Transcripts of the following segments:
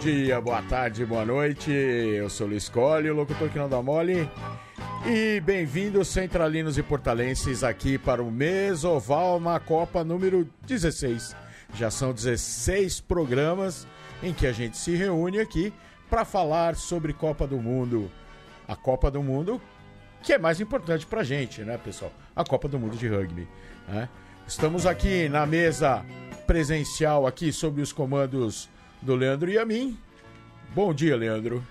Dia, boa tarde, boa noite. Eu sou Luiz Colli, o locutor que não dá mole. E bem-vindos, centralinos e portalenses, aqui para o Mesoval na Copa número 16. Já são 16 programas em que a gente se reúne aqui para falar sobre Copa do Mundo. A Copa do Mundo que é mais importante para a gente, né, pessoal? A Copa do Mundo de Rugby. Né? Estamos aqui na mesa presencial aqui sob os comandos do Leandro e a mim. Bom dia, Leandro.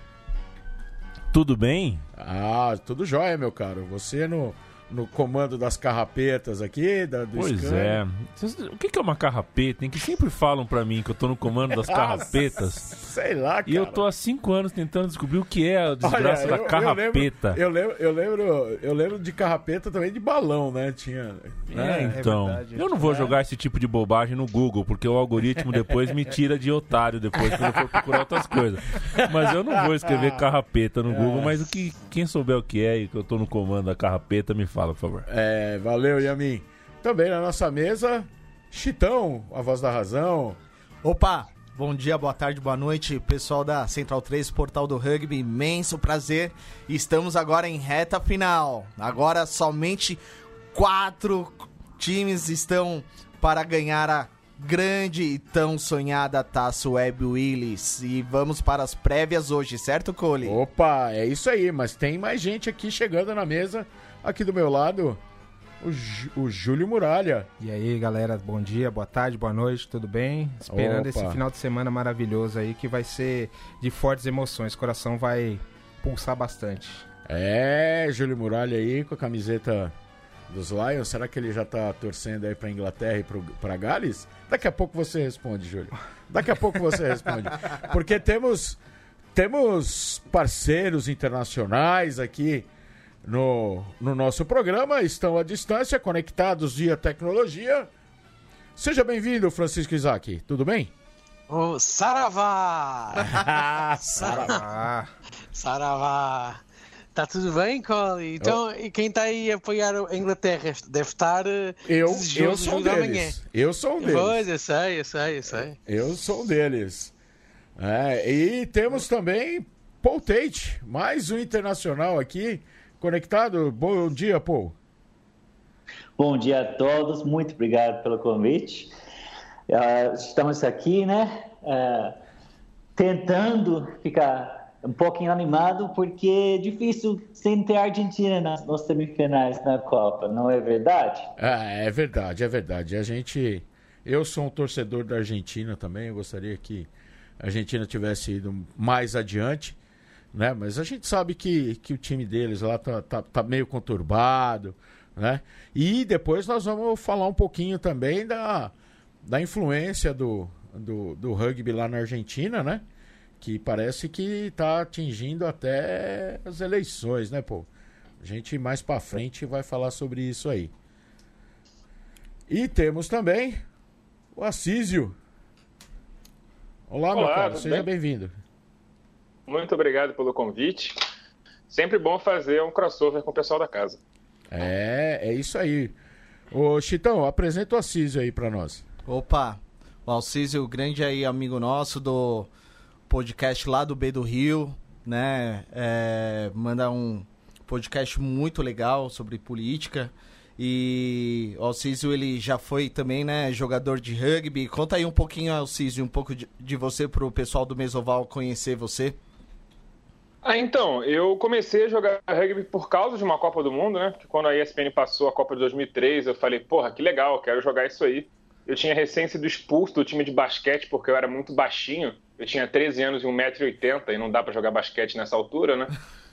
Tudo bem? Ah, tudo jóia, meu caro. Você no no comando das carrapetas aqui, da, do Pois é. O que é uma carrapeta? Em que sempre falam pra mim que eu tô no comando das carrapetas. Sei lá, cara. E eu tô há cinco anos tentando descobrir o que é a desgraça Olha, da eu- carrapeta. Eu lembro, eu, lembro, eu, lembro, eu lembro de carrapeta também de balão, né? Tinha. É, né? então. verdade. eu não vou É. jogar esse tipo de bobagem no Google, porque o algoritmo depois me tira de otário depois quando eu for procurar outras coisas. Mas eu não vou escrever carrapeta no Google, mas o que quem souber o que é e que eu tô no comando da carrapeta, me fala, por favor. É, valeu, Yamin. Também na nossa mesa, Chitão, a voz da razão. Opa! Bom dia, boa tarde, boa noite, pessoal da Central 3, Portal do Rugby, imenso prazer. Estamos agora em reta final. Agora somente quatro times estão para ganhar a grande e tão sonhada Taça Web Willis. E vamos para as prévias hoje, certo, Cole? Opa, é isso aí, mas tem mais gente aqui chegando na mesa. Aqui do meu lado, o, Jú- o Júlio Muralha. E aí, galera, bom dia, boa tarde, boa noite, tudo bem? Esperando Opa. esse final de semana maravilhoso aí que vai ser de fortes emoções, o coração vai pulsar bastante. É, Júlio Muralha aí com a camiseta dos Lions. Será que ele já tá torcendo aí pra Inglaterra e pro, pra Gales? Daqui a pouco você responde, Júlio. Daqui a pouco você responde. Porque temos, temos parceiros internacionais aqui no, no nosso programa. Estão à distância, conectados via tecnologia. Seja bem-vindo, Francisco Isaac. Tudo bem? Ô, Saravá! Sara- Ah, Saravá! Está tudo bem, Cole? Então, e quem está aí a apoiar a Inglaterra deve estar eh, eu, eu sou um jogo amanhã. deles. Eu sou um deles. Pois, eu sei, eu sei, eu sei. Eu sou um deles. É, e temos também Paul Tate, mais um internacional aqui, conectado. Bom dia, Paul. Bom dia a todos, muito obrigado pelo convite. Ah, estamos aqui, né, ah, tentando ficar um pouquinho animado, porque é difícil sem ter a Argentina nas, nas semifinais na Copa, não é verdade? É, é verdade, é verdade. A gente. Eu sou um torcedor da Argentina também. Eu gostaria que a Argentina tivesse ido mais adiante, né? Mas a gente sabe que, que o time deles lá tá, tá, tá meio conturbado, né? E depois nós vamos falar um pouquinho também da, da influência do, do, do rugby lá na Argentina, né? Que parece que está atingindo até as eleições, né, pô? A gente mais pra frente vai falar sobre isso aí. E temos também o Assísio. Olá, meu Olá, cara, tudo seja bem? bem-vindo. Muito obrigado pelo convite. Sempre bom fazer um crossover com o pessoal da casa. É, é isso aí. Ô, Chitão, apresenta o Assísio aí pra nós. Opa! O Alcísio, grande aí amigo nosso do podcast lá do B do Rio, né? É, manda um podcast muito legal sobre política. E o Alcísio, ele já foi também, né, jogador de rugby. Conta aí um pouquinho, Alcísio, um pouco de, de você pro pessoal do Mesoval conhecer você. Ah, então, eu comecei a jogar rugby por causa de uma Copa do Mundo, né? Que quando a ESPN passou a Copa de 2003, eu falei, porra, que legal, quero jogar isso aí. Eu tinha recém sido expulso do time de basquete porque eu era muito baixinho. Eu tinha 13 anos e 1,80m e não dá pra jogar basquete nessa altura, né?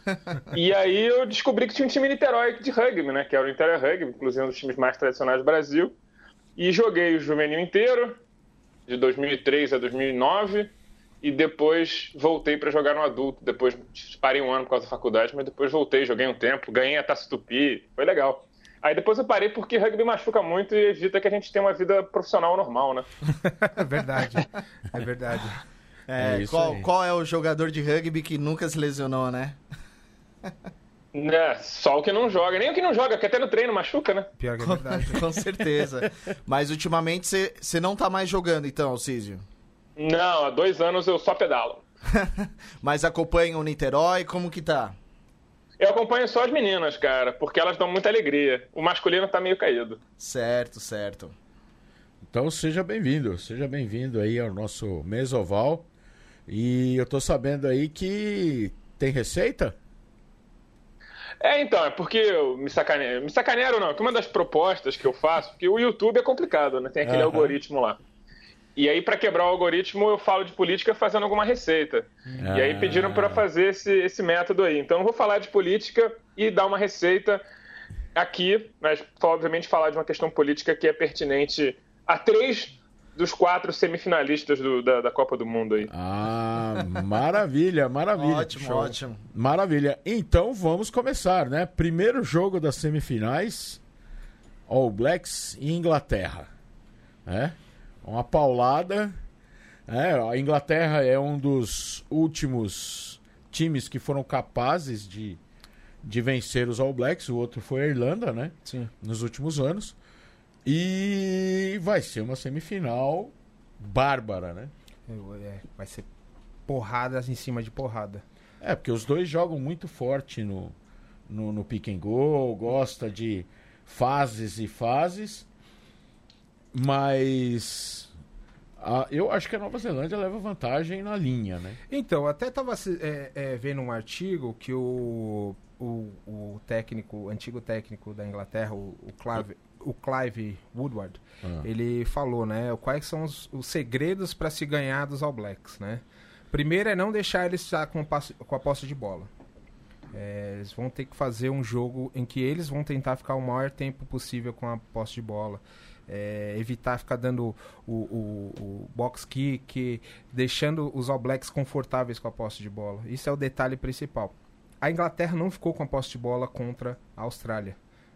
E aí eu descobri que tinha um time Niterói de rugby, né? Que era o Niterói Rugby, inclusive um dos times mais tradicionais do Brasil. E joguei o juvenil inteiro, de 2003 a 2009, e depois voltei para jogar no adulto. Depois parei um ano por causa da faculdade, mas depois voltei, joguei um tempo, ganhei a Taça Tupi, foi legal. Aí depois eu parei porque rugby machuca muito e evita que a gente tenha uma vida profissional normal, né? é verdade, é verdade. É, É qual, aí. qual é o jogador de rugby que nunca se lesionou, né? né? Só o que não joga, nem o que não joga, que até no treino machuca, né? Pior que é verdade. Com certeza. Mas ultimamente você não tá mais jogando, então, Alcísio. Não, há dois anos eu só pedalo. Mas acompanha o Niterói, como que tá? Eu acompanho só as meninas, cara, porque elas dão muita alegria. O masculino tá meio caído. Certo, certo. Então seja bem-vindo, seja bem-vindo aí ao nosso Mesoval. E eu tô sabendo aí que tem receita? É, então, é porque eu me sacaneio. Me sacanearam não, que uma das propostas que eu faço, porque o YouTube é complicado, né? Tem aquele uhum. algoritmo lá. E aí, para quebrar o algoritmo, eu falo de política fazendo alguma receita. E aí pediram para fazer esse, esse método aí. Então, eu vou falar de política e dar uma receita aqui, mas obviamente falar de uma questão política que é pertinente a três dos quatro semifinalistas do, da, da, Copa do Mundo aí. Ah, maravilha, maravilha. ótimo, Show. ótimo. Maravilha. Então vamos começar, né? Primeiro jogo das semifinais, All Blacks e Inglaterra. É? Uma paulada. É, a Inglaterra é um dos últimos times que foram capazes de, de vencer os All Blacks. O outro foi a Irlanda, né? Sim. Nos últimos anos. E vai ser uma semifinal bárbara, né? É, vai ser porradas em cima de porrada. É, porque os dois jogam muito forte no, no, no pick and go, gosta de fases e fases, mas a, eu acho que a Nova Zelândia leva vantagem na linha, né? Então, até estava é, é, vendo um artigo que o, o, o técnico, o antigo técnico da Inglaterra, o, o Clive, o Clive Woodward, ah. ele falou, né? Quais são os, os segredos para se ganhar dos All Blacks, né? Primeiro é não deixar eles estar com, com a posse de bola. É, eles vão ter que fazer um jogo em que eles vão tentar ficar o maior tempo possível com a posse de bola. É, evitar ficar dando o, o, o, box kick, deixando os All Blacks confortáveis com a posse de bola. Isso é o detalhe principal. A Inglaterra não ficou com a posse de bola contra a Austrália.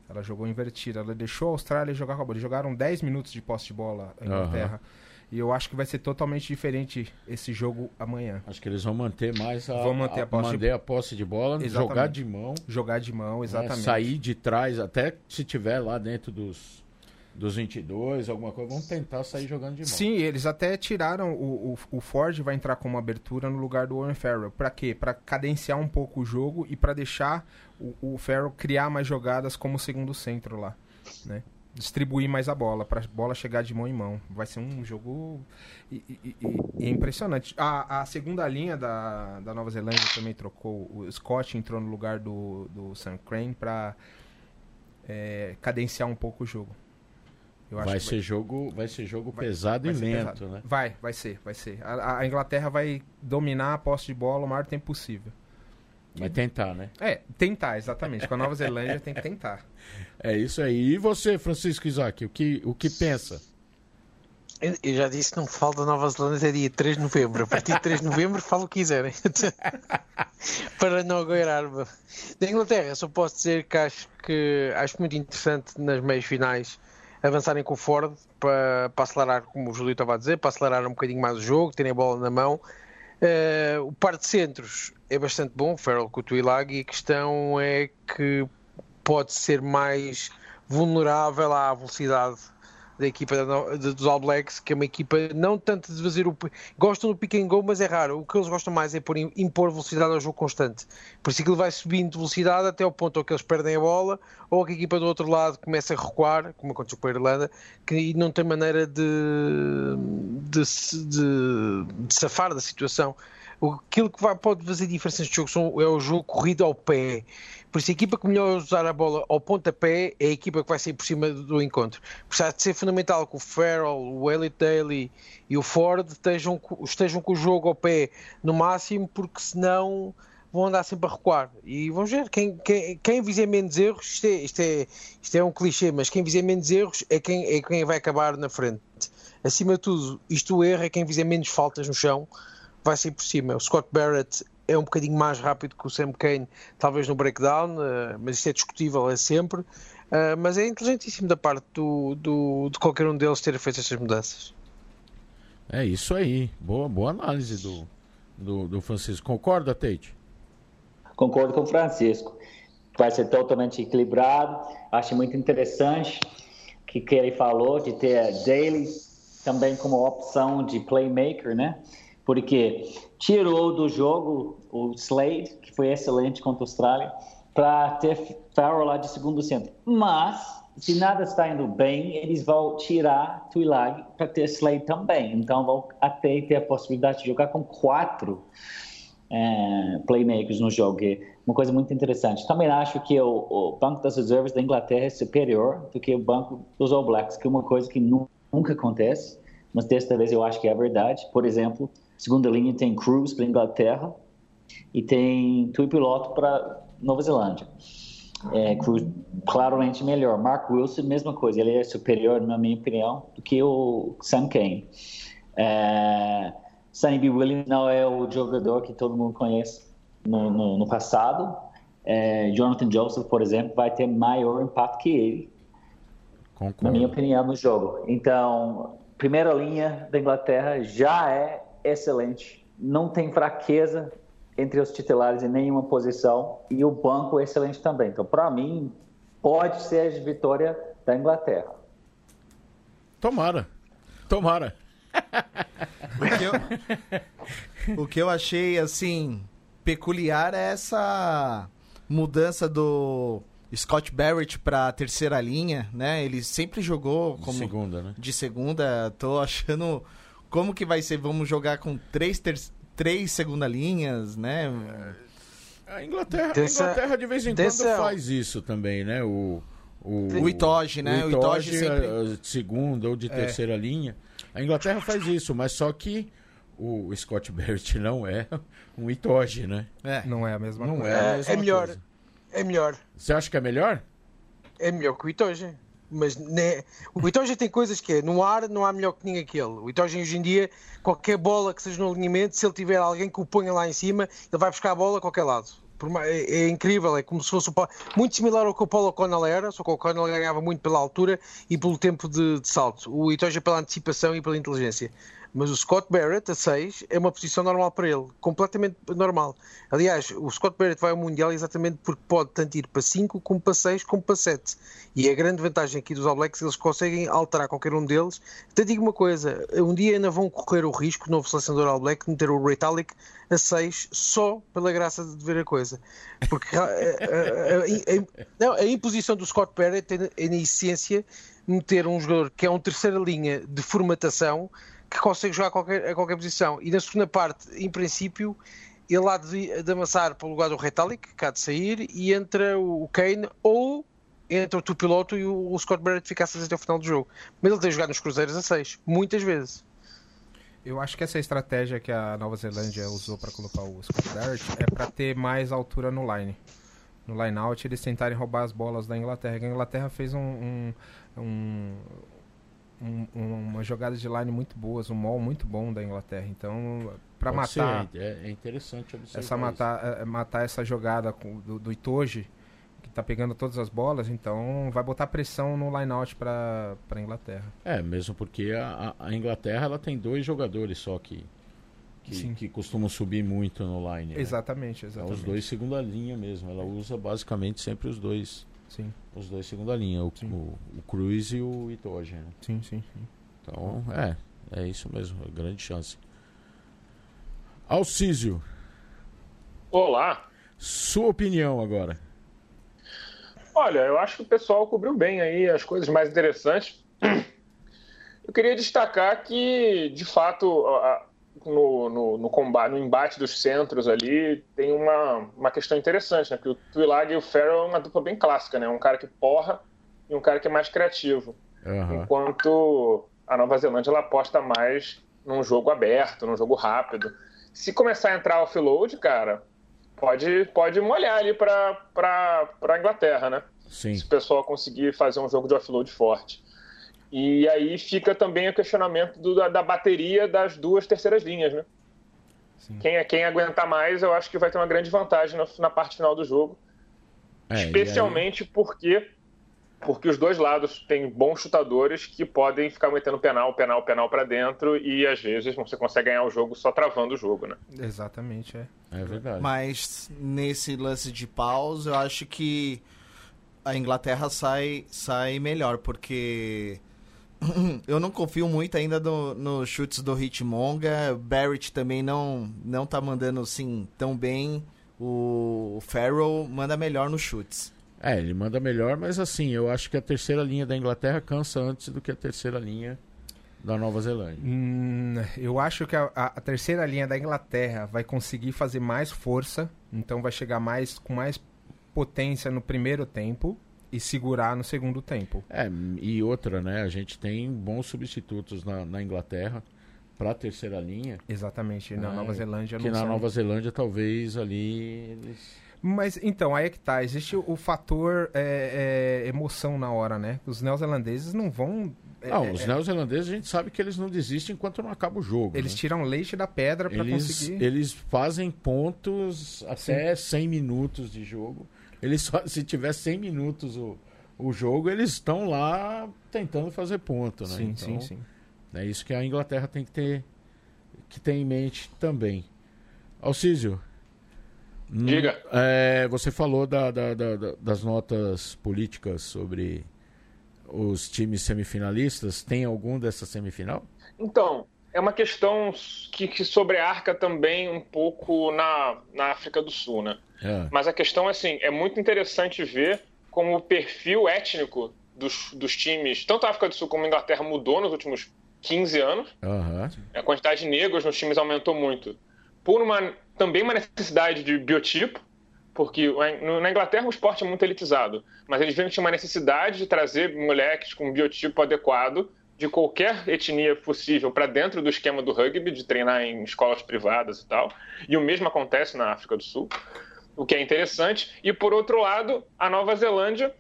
Ela jogou invertida. Ela deixou a Austrália jogar com a bola. Eles jogaram 10 minutos de posse de bola a Inglaterra. Uhum. E eu acho que vai ser totalmente diferente esse jogo amanhã. Acho que eles vão manter mais a, vão manter a, posse, de... a posse de bola, exatamente. jogar de mão. Jogar de mão, né? exatamente. Né? Sair de trás, até se tiver lá dentro dos dos 22, alguma coisa, vão tentar sair jogando de mão. Sim, eles até tiraram o, o, o Ford vai entrar como abertura no lugar do Owen Farrell. Para quê? Para cadenciar um pouco o jogo e para deixar o, o Farrell criar mais jogadas como segundo centro lá, né? Distribuir mais a bola, para bola chegar de mão em mão. Vai ser um jogo e, e, e, impressionante. A, a segunda linha da, da Nova Zelândia também trocou. O Scott entrou no lugar do, do Sam Crane para é, cadenciar um pouco o jogo vai ser vai... jogo, vai ser jogo vai, pesado vai e lento, pesado. né? Vai, vai ser, vai ser. A, a, Inglaterra vai dominar a posse de bola o maior tempo possível. Vai tentar, né? É, tentar, exatamente. Com a Nova Zelândia tem que tentar. É isso aí. E você, Francisco Isaac, o que, o que pensa? Eu já disse que não falta Nova Zelândia é dia 3 de novembro. A partir de 3 de novembro falo o que quiserem. Para não agoirar-me. Da Inglaterra, só posso dizer que acho, que acho muito interessante nas meias finais avançarem com o Ford para, para acelerar, como o Júlio estava a dizer, para acelerar um bocadinho mais o jogo, terem a bola na mão. Uh, o par de centros é bastante bom, Farrell com o Twilag, e a questão é que pode ser mais vulnerável à velocidade da equipa dos All Blacks, que é uma equipa não tanto de fazer o. Gostam do pick and go, mas é raro. O que eles gostam mais é por impor velocidade ao jogo constante. Por isso que ele vai subindo de velocidade até o ponto em que eles perdem a bola, ou que a equipa do outro lado começa a recuar, como aconteceu com a Irlanda, que não tem maneira de, de, de, de safar da situação. Aquilo que vai, pode fazer diferença neste jogo é o jogo corrido ao pé. Por isso, a equipa que melhor usar a bola ao pontapé é a equipa que vai sair por cima do encontro. Há de ser fundamental que o Farrell, o Elliot Daly e o Ford estejam, estejam com o jogo ao pé no máximo, porque senão vão andar sempre a recuar. E vamos ver, quem, quem, quem fizer menos erros, isto é, isto, é, isto é um clichê, mas quem fizer menos erros é quem, é quem vai acabar na frente. Acima de tudo, isto o erro é quem fizer menos faltas no chão, vai sair por cima. O Scott Barrett é um bocadinho mais rápido que o Sam Kane, talvez no breakdown, uh, mas isso é discutível, é sempre. Uh, mas é inteligentíssimo da parte do, do, de qualquer um deles ter feito essas mudanças. É isso aí. Boa, boa análise do, do, do Francisco. Concorda, Tate? Concordo com o Francisco. Vai ser totalmente equilibrado. Acho muito interessante que, que ele falou de ter Daly, também como opção de playmaker, né? Porque tirou do jogo o Slade, que foi excelente contra a Austrália, para ter Farrell lá de segundo centro. Mas, se nada está indo bem, eles vão tirar Tuilag para ter Slade também. Então, vão até ter a possibilidade de jogar com quatro é, playmakers no jogo. É uma coisa muito interessante. Também acho que o, o, banco das reservas da Inglaterra é superior do que o banco dos All Blacks, que é uma coisa que nunca acontece, mas desta vez eu acho que é verdade. Por exemplo, segunda linha tem Cruz para Inglaterra e tem Tui Piloto para Nova Zelândia. É, Cruz claramente melhor. Mark Wilson, mesma coisa, ele é superior, na minha opinião, do que o Sam Kane. É, Sonny B. Williams não é o jogador que todo mundo conhece no, no, no passado. É, Jonathan Joseph, por exemplo, vai ter maior impacto que ele, Concordo. na minha opinião, no jogo. Então, primeira linha da Inglaterra já é excelente. Não tem fraqueza entre os titulares em nenhuma posição e o banco excelente também. Então, para mim, pode ser a vitória da Inglaterra. Tomara. Tomara. o, que eu, o que eu achei, assim, peculiar é essa mudança do Scott Barrett para terceira linha, né? Ele sempre jogou como de segunda, né? De segunda. Tô achando como que vai ser. Vamos jogar com três ter... três segunda linhas, né? A Inglaterra, dessa, a Inglaterra de vez em dessa... quando faz isso também, né? O o, o Itoge, né? O Itoge, sempre... É, segunda ou de é. terceira linha. A Inglaterra faz isso, mas só que o Scott Barrett não é um Itoge, né? É. Não é a mesma não coisa. É, a mesma é melhor. Coisa. É melhor. Você acha que é melhor? É melhor que o Itoge. Mas né, o Itoge tem coisas que é, no ar não há melhor que ninguém aquele. O Itoge hoje em dia, qualquer bola que seja no alinhamento, se ele tiver alguém que o ponha lá em cima, ele vai buscar a bola a qualquer lado. É, é, incrível, é como se fosse o, muito similar ao que o Paulo O'Connell era, só que o O'Connell ganhava muito pela altura e pelo tempo de, de salto. O Itoja pela antecipação e pela inteligência. Mas o Scott Barrett, a 6, é uma posição normal para ele, completamente normal. Aliás, o Scott Barrett vai ao Mundial exatamente porque pode tanto ir para 5, como para 6, como para 7. E a grande vantagem aqui dos All Blacks é eles conseguem alterar qualquer um deles. Até digo uma coisa: um dia ainda vão correr o risco, o novo selecionador All Black, de meter o Reitalic a 6 só pela graça de ver a coisa. Porque a, a, a, a imposição do Scott Barrett é, é, na essência, meter um jogador que é um terceira linha de formatação que consegue jogar a qualquer, a qualquer posição. E na segunda parte, em princípio, ele há de, de amassar para o lugar do Retallick, que há de sair, e entra o Kane ou entre o piloto e o, Scott Barrett ficasse até o final do jogo. Mas ele tem jogado nos Cruzeiros a 6, muitas vezes. Eu acho que essa estratégia que a Nova Zelândia usou para colocar o Scott Barrett é para ter mais altura no line. No line out, eles tentarem roubar as bolas da Inglaterra. A Inglaterra fez um, um, um um, uma jogada de line muito boas, um mall muito bom da Inglaterra. Então, para matar. Ser, é, é, interessante observar. Essa matar, é, é, matar essa jogada com, do, do Itoji, que está pegando todas as bolas, então vai botar pressão no line-out para a Inglaterra. É, mesmo porque a, a, Inglaterra ela tem dois jogadores só que, que, que costumam subir muito no line. Né? Exatamente, exatamente. É os dois segunda linha mesmo. Ela usa basicamente sempre os dois Sim. Os dois segunda linha, o, o, o Cruz e o Itoge. Né? Sim, sim, sim. Então, é, é isso mesmo, é grande chance. Alcísio. Olá. Sua opinião agora. Olha, eu acho que o pessoal cobriu bem aí as coisas mais interessantes. Eu queria destacar que, de fato, a, no, no, no, combate, no embate dos centros ali, tem uma, uma questão interessante, né? Porque o Twilag e o Farrell é uma dupla bem clássica, né? Um cara que porra e um cara que é mais criativo. Uhum. Enquanto a Nova Zelândia ela aposta mais num jogo aberto, num jogo rápido. Se começar a entrar offload, cara, pode, pode molhar ali para a Inglaterra, né? Sim. Se o pessoal conseguir fazer um jogo de offload forte. E aí fica também o questionamento do, da, da, bateria das duas terceiras linhas, né? Quem, quem aguentar mais, eu acho que vai ter uma grande vantagem na, na parte final do jogo. É, Especialmente aí... porque porque os dois lados têm bons chutadores que podem ficar metendo penal, penal, penal para dentro e às vezes você consegue ganhar o jogo só travando o jogo, né? Exatamente, é. É verdade. Mas nesse lance de paus, eu acho que a Inglaterra sai, sai melhor, porque eu não confio muito ainda nos no chutes do Hitmonga. Barrett também não, não tá mandando assim tão bem. O Farrell manda melhor nos chutes. É, ele manda melhor, mas assim, eu acho que a terceira linha da Inglaterra cansa antes do que a terceira linha da Nova Zelândia. Hum, eu acho que a, a, terceira linha da Inglaterra vai conseguir fazer mais força, então vai chegar mais com mais potência no primeiro tempo e segurar no segundo tempo. É, e outra, né? A gente tem bons substitutos na, na Inglaterra para a terceira linha. Exatamente, na é, Nova Zelândia Que na Nova Zelândia talvez ali eles... Mas então, aí é que tá. Existe o, o fator é, é, emoção na hora, né? Os neozelandeses não vão. É, não, é, os neozelandeses a gente sabe que eles não desistem enquanto não acaba o jogo. Eles né? tiram leite da pedra para conseguir. Eles fazem pontos até Sim. 100 minutos de jogo. Eles só, se tiver 100 minutos o, o jogo, eles estão lá tentando fazer ponto, né? Sim, então, sim, sim. É isso que a Inglaterra tem que ter, que ter em mente também. Alcísio. Diga. É, você falou da, da, da, das notas políticas sobre os times semifinalistas. Tem algum dessa semifinal? Então, é uma questão que, que sobrearca também um pouco na, na África do Sul, né? É. Mas a questão, assim, é muito interessante ver como o perfil étnico dos, dos times, tanto a África do Sul como a Inglaterra, mudou nos últimos 15 anos. Uhum. A quantidade de negros nos times aumentou muito. Por uma, também uma necessidade de biotipo, porque na Inglaterra o esporte é muito elitizado, mas eles viram que tinha uma necessidade de trazer moleques com biotipo adequado de qualquer etnia possível para dentro do esquema do rugby, de treinar em escolas privadas e tal. E o mesmo acontece na África do Sul o que é interessante. E por outro lado, a Nova Zelândia,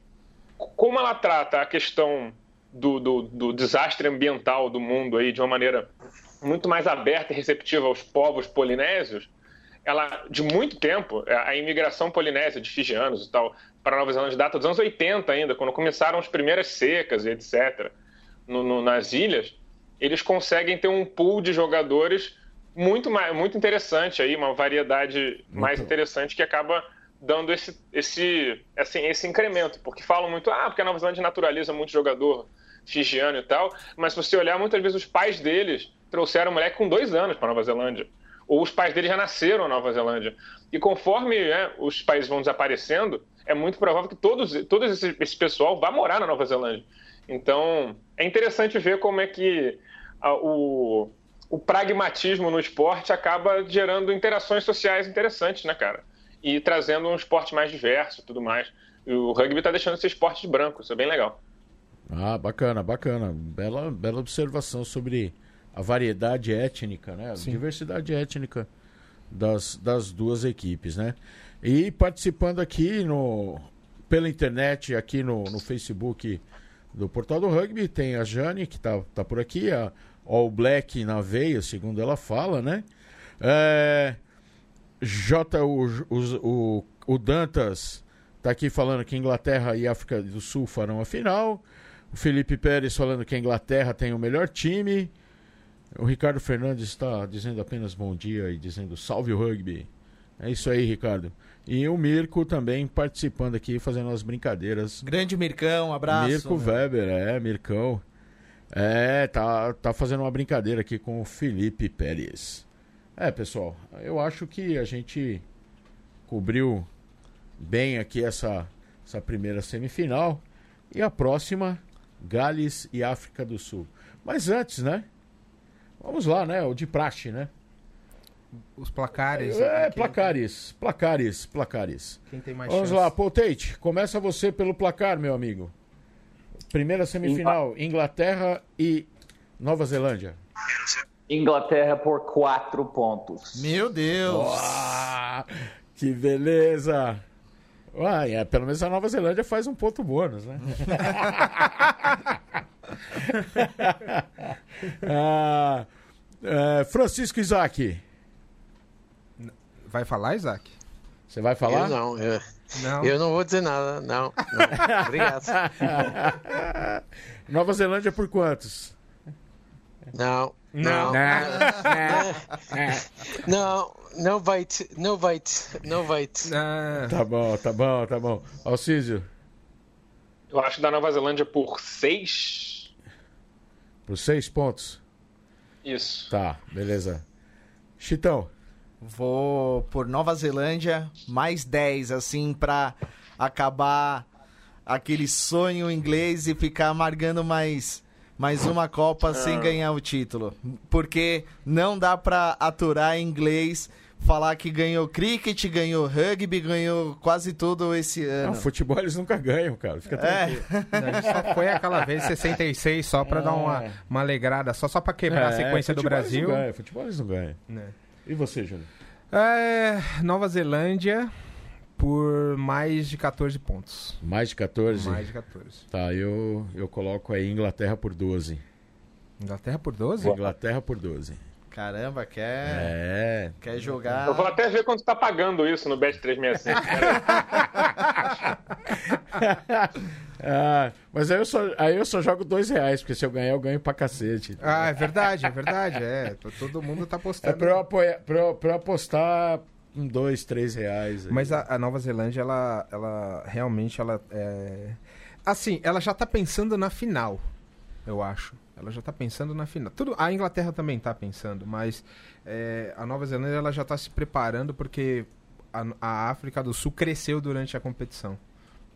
como ela trata a questão do, do, do desastre ambiental do mundo aí de uma maneira muito mais aberta e receptiva aos povos polinésios, ela, de muito tempo, a imigração polinésia de fijianos e tal, para a Nova Zelândia data dos anos 80 ainda, quando começaram as primeiras secas e etc. No, no, nas ilhas, eles conseguem ter um pool de jogadores muito, mais, muito interessante aí, uma variedade muito. mais interessante que acaba dando esse, esse, assim, esse incremento. Porque falam muito, ah, porque a Nova Zelândia naturaliza muito jogador fijiano e tal, mas se você olhar, muitas vezes os pais deles trouxeram o moleque com dois anos para Nova Zelândia. Ou os pais deles já nasceram na Nova Zelândia. E conforme né, os países vão desaparecendo, é muito provável que todos, todo esse, esse pessoal vá morar na Nova Zelândia. Então, é interessante ver como é que a, o, o pragmatismo no esporte acaba gerando interações sociais interessantes, né, cara? E trazendo um esporte mais diverso e tudo mais. E o rugby está deixando esse esporte de branco, isso é bem legal. Ah, bacana, bacana. Bela, bela observação sobre a variedade étnica, né? A Sim. diversidade étnica das, das duas equipes, né? E participando aqui no, pela internet, aqui no, no Facebook do Portal do Rugby, tem a Jane, que está tá por aqui, a All Black na veia, segundo ela fala, né? É, J, o, o, o Dantas está aqui falando que Inglaterra e África do Sul farão a final. O Felipe Pérez falando que a Inglaterra tem o melhor time. O Ricardo Fernandes está dizendo apenas bom dia e dizendo salve o rugby. É isso aí, Ricardo. E o Mirko também participando aqui, fazendo as brincadeiras. Grande Mircão, abraço. Mirko meu. Weber, é, Mircão. É, tá, tá fazendo uma brincadeira aqui com o Felipe Pérez. É, pessoal, eu acho que a gente cobriu bem aqui essa, essa primeira semifinal. E a próxima, Gales e África do Sul. Mas antes, né? Vamos lá, né? O de praxe, né? Os placares. É, né? placares, placares, placares. Quem tem mais Vamos chance? lá, Paul Tate, começa você pelo placar, meu amigo. Primeira semifinal, Inglaterra e Nova Zelândia. Inglaterra por quatro pontos. Meu Deus! Uau, que beleza! Uai, é, pelo menos a Nova Zelândia faz um ponto bônus, né? ah, é, Francisco Isaac. Vai falar, Isaac? Você vai falar? Eu não, eu... Não. Eu não vou dizer nada, não. não. Obrigado. Nova Zelândia por quantos? Não. Não. Não. Não. Não vai, não vai, não vai. Tá bom, tá bom, tá bom. Alcísio. Eu acho da Nova Zelândia por seis. Por seis pontos? Isso. Tá, beleza. Chitão. Vou por Nova Zelândia, mais 10, assim, pra acabar aquele sonho inglês e ficar amargando mais, mais uma Copa sem ganhar o título. Porque não dá pra aturar em inglês, falar que ganhou cricket, ganhou rugby, ganhou quase tudo esse ano. Não, futebol eles nunca ganham, cara. Fica tranquilo. A gente só foi aquela vez 66 só pra dar uma, uma alegrada, só, só pra quebrar a É, sequência do futebol Brasil. Eles não ganham, futebol eles não ganham. né? E você, Júlio? É, Nova Zelândia por mais de 14 pontos. Mais de 14? Mais de 14. Tá, eu, eu coloco aí Inglaterra por 12. Inglaterra por 12? Inglaterra por 12. Caramba, quer, É. quer jogar. Eu vou até ver quanto tá pagando isso no Bet 365. Ah, mas aí eu, só, aí eu só jogo dois reais, porque se eu ganhar, eu ganho pra cacete. Ah, é verdade, é verdade. É, todo mundo tá É postando. pra eu, apoiar, pra, eu, pra eu apostar um, dois, três reais. aí. Mas a, a Nova Zelândia, ela, ela realmente, ela é... Assim, ela já tá pensando na final, eu acho. Ela já tá pensando na final. Tudo, a Inglaterra também tá pensando, mas é, a Nova Zelândia, ela já tá se preparando porque a, a África do Sul cresceu durante a competição.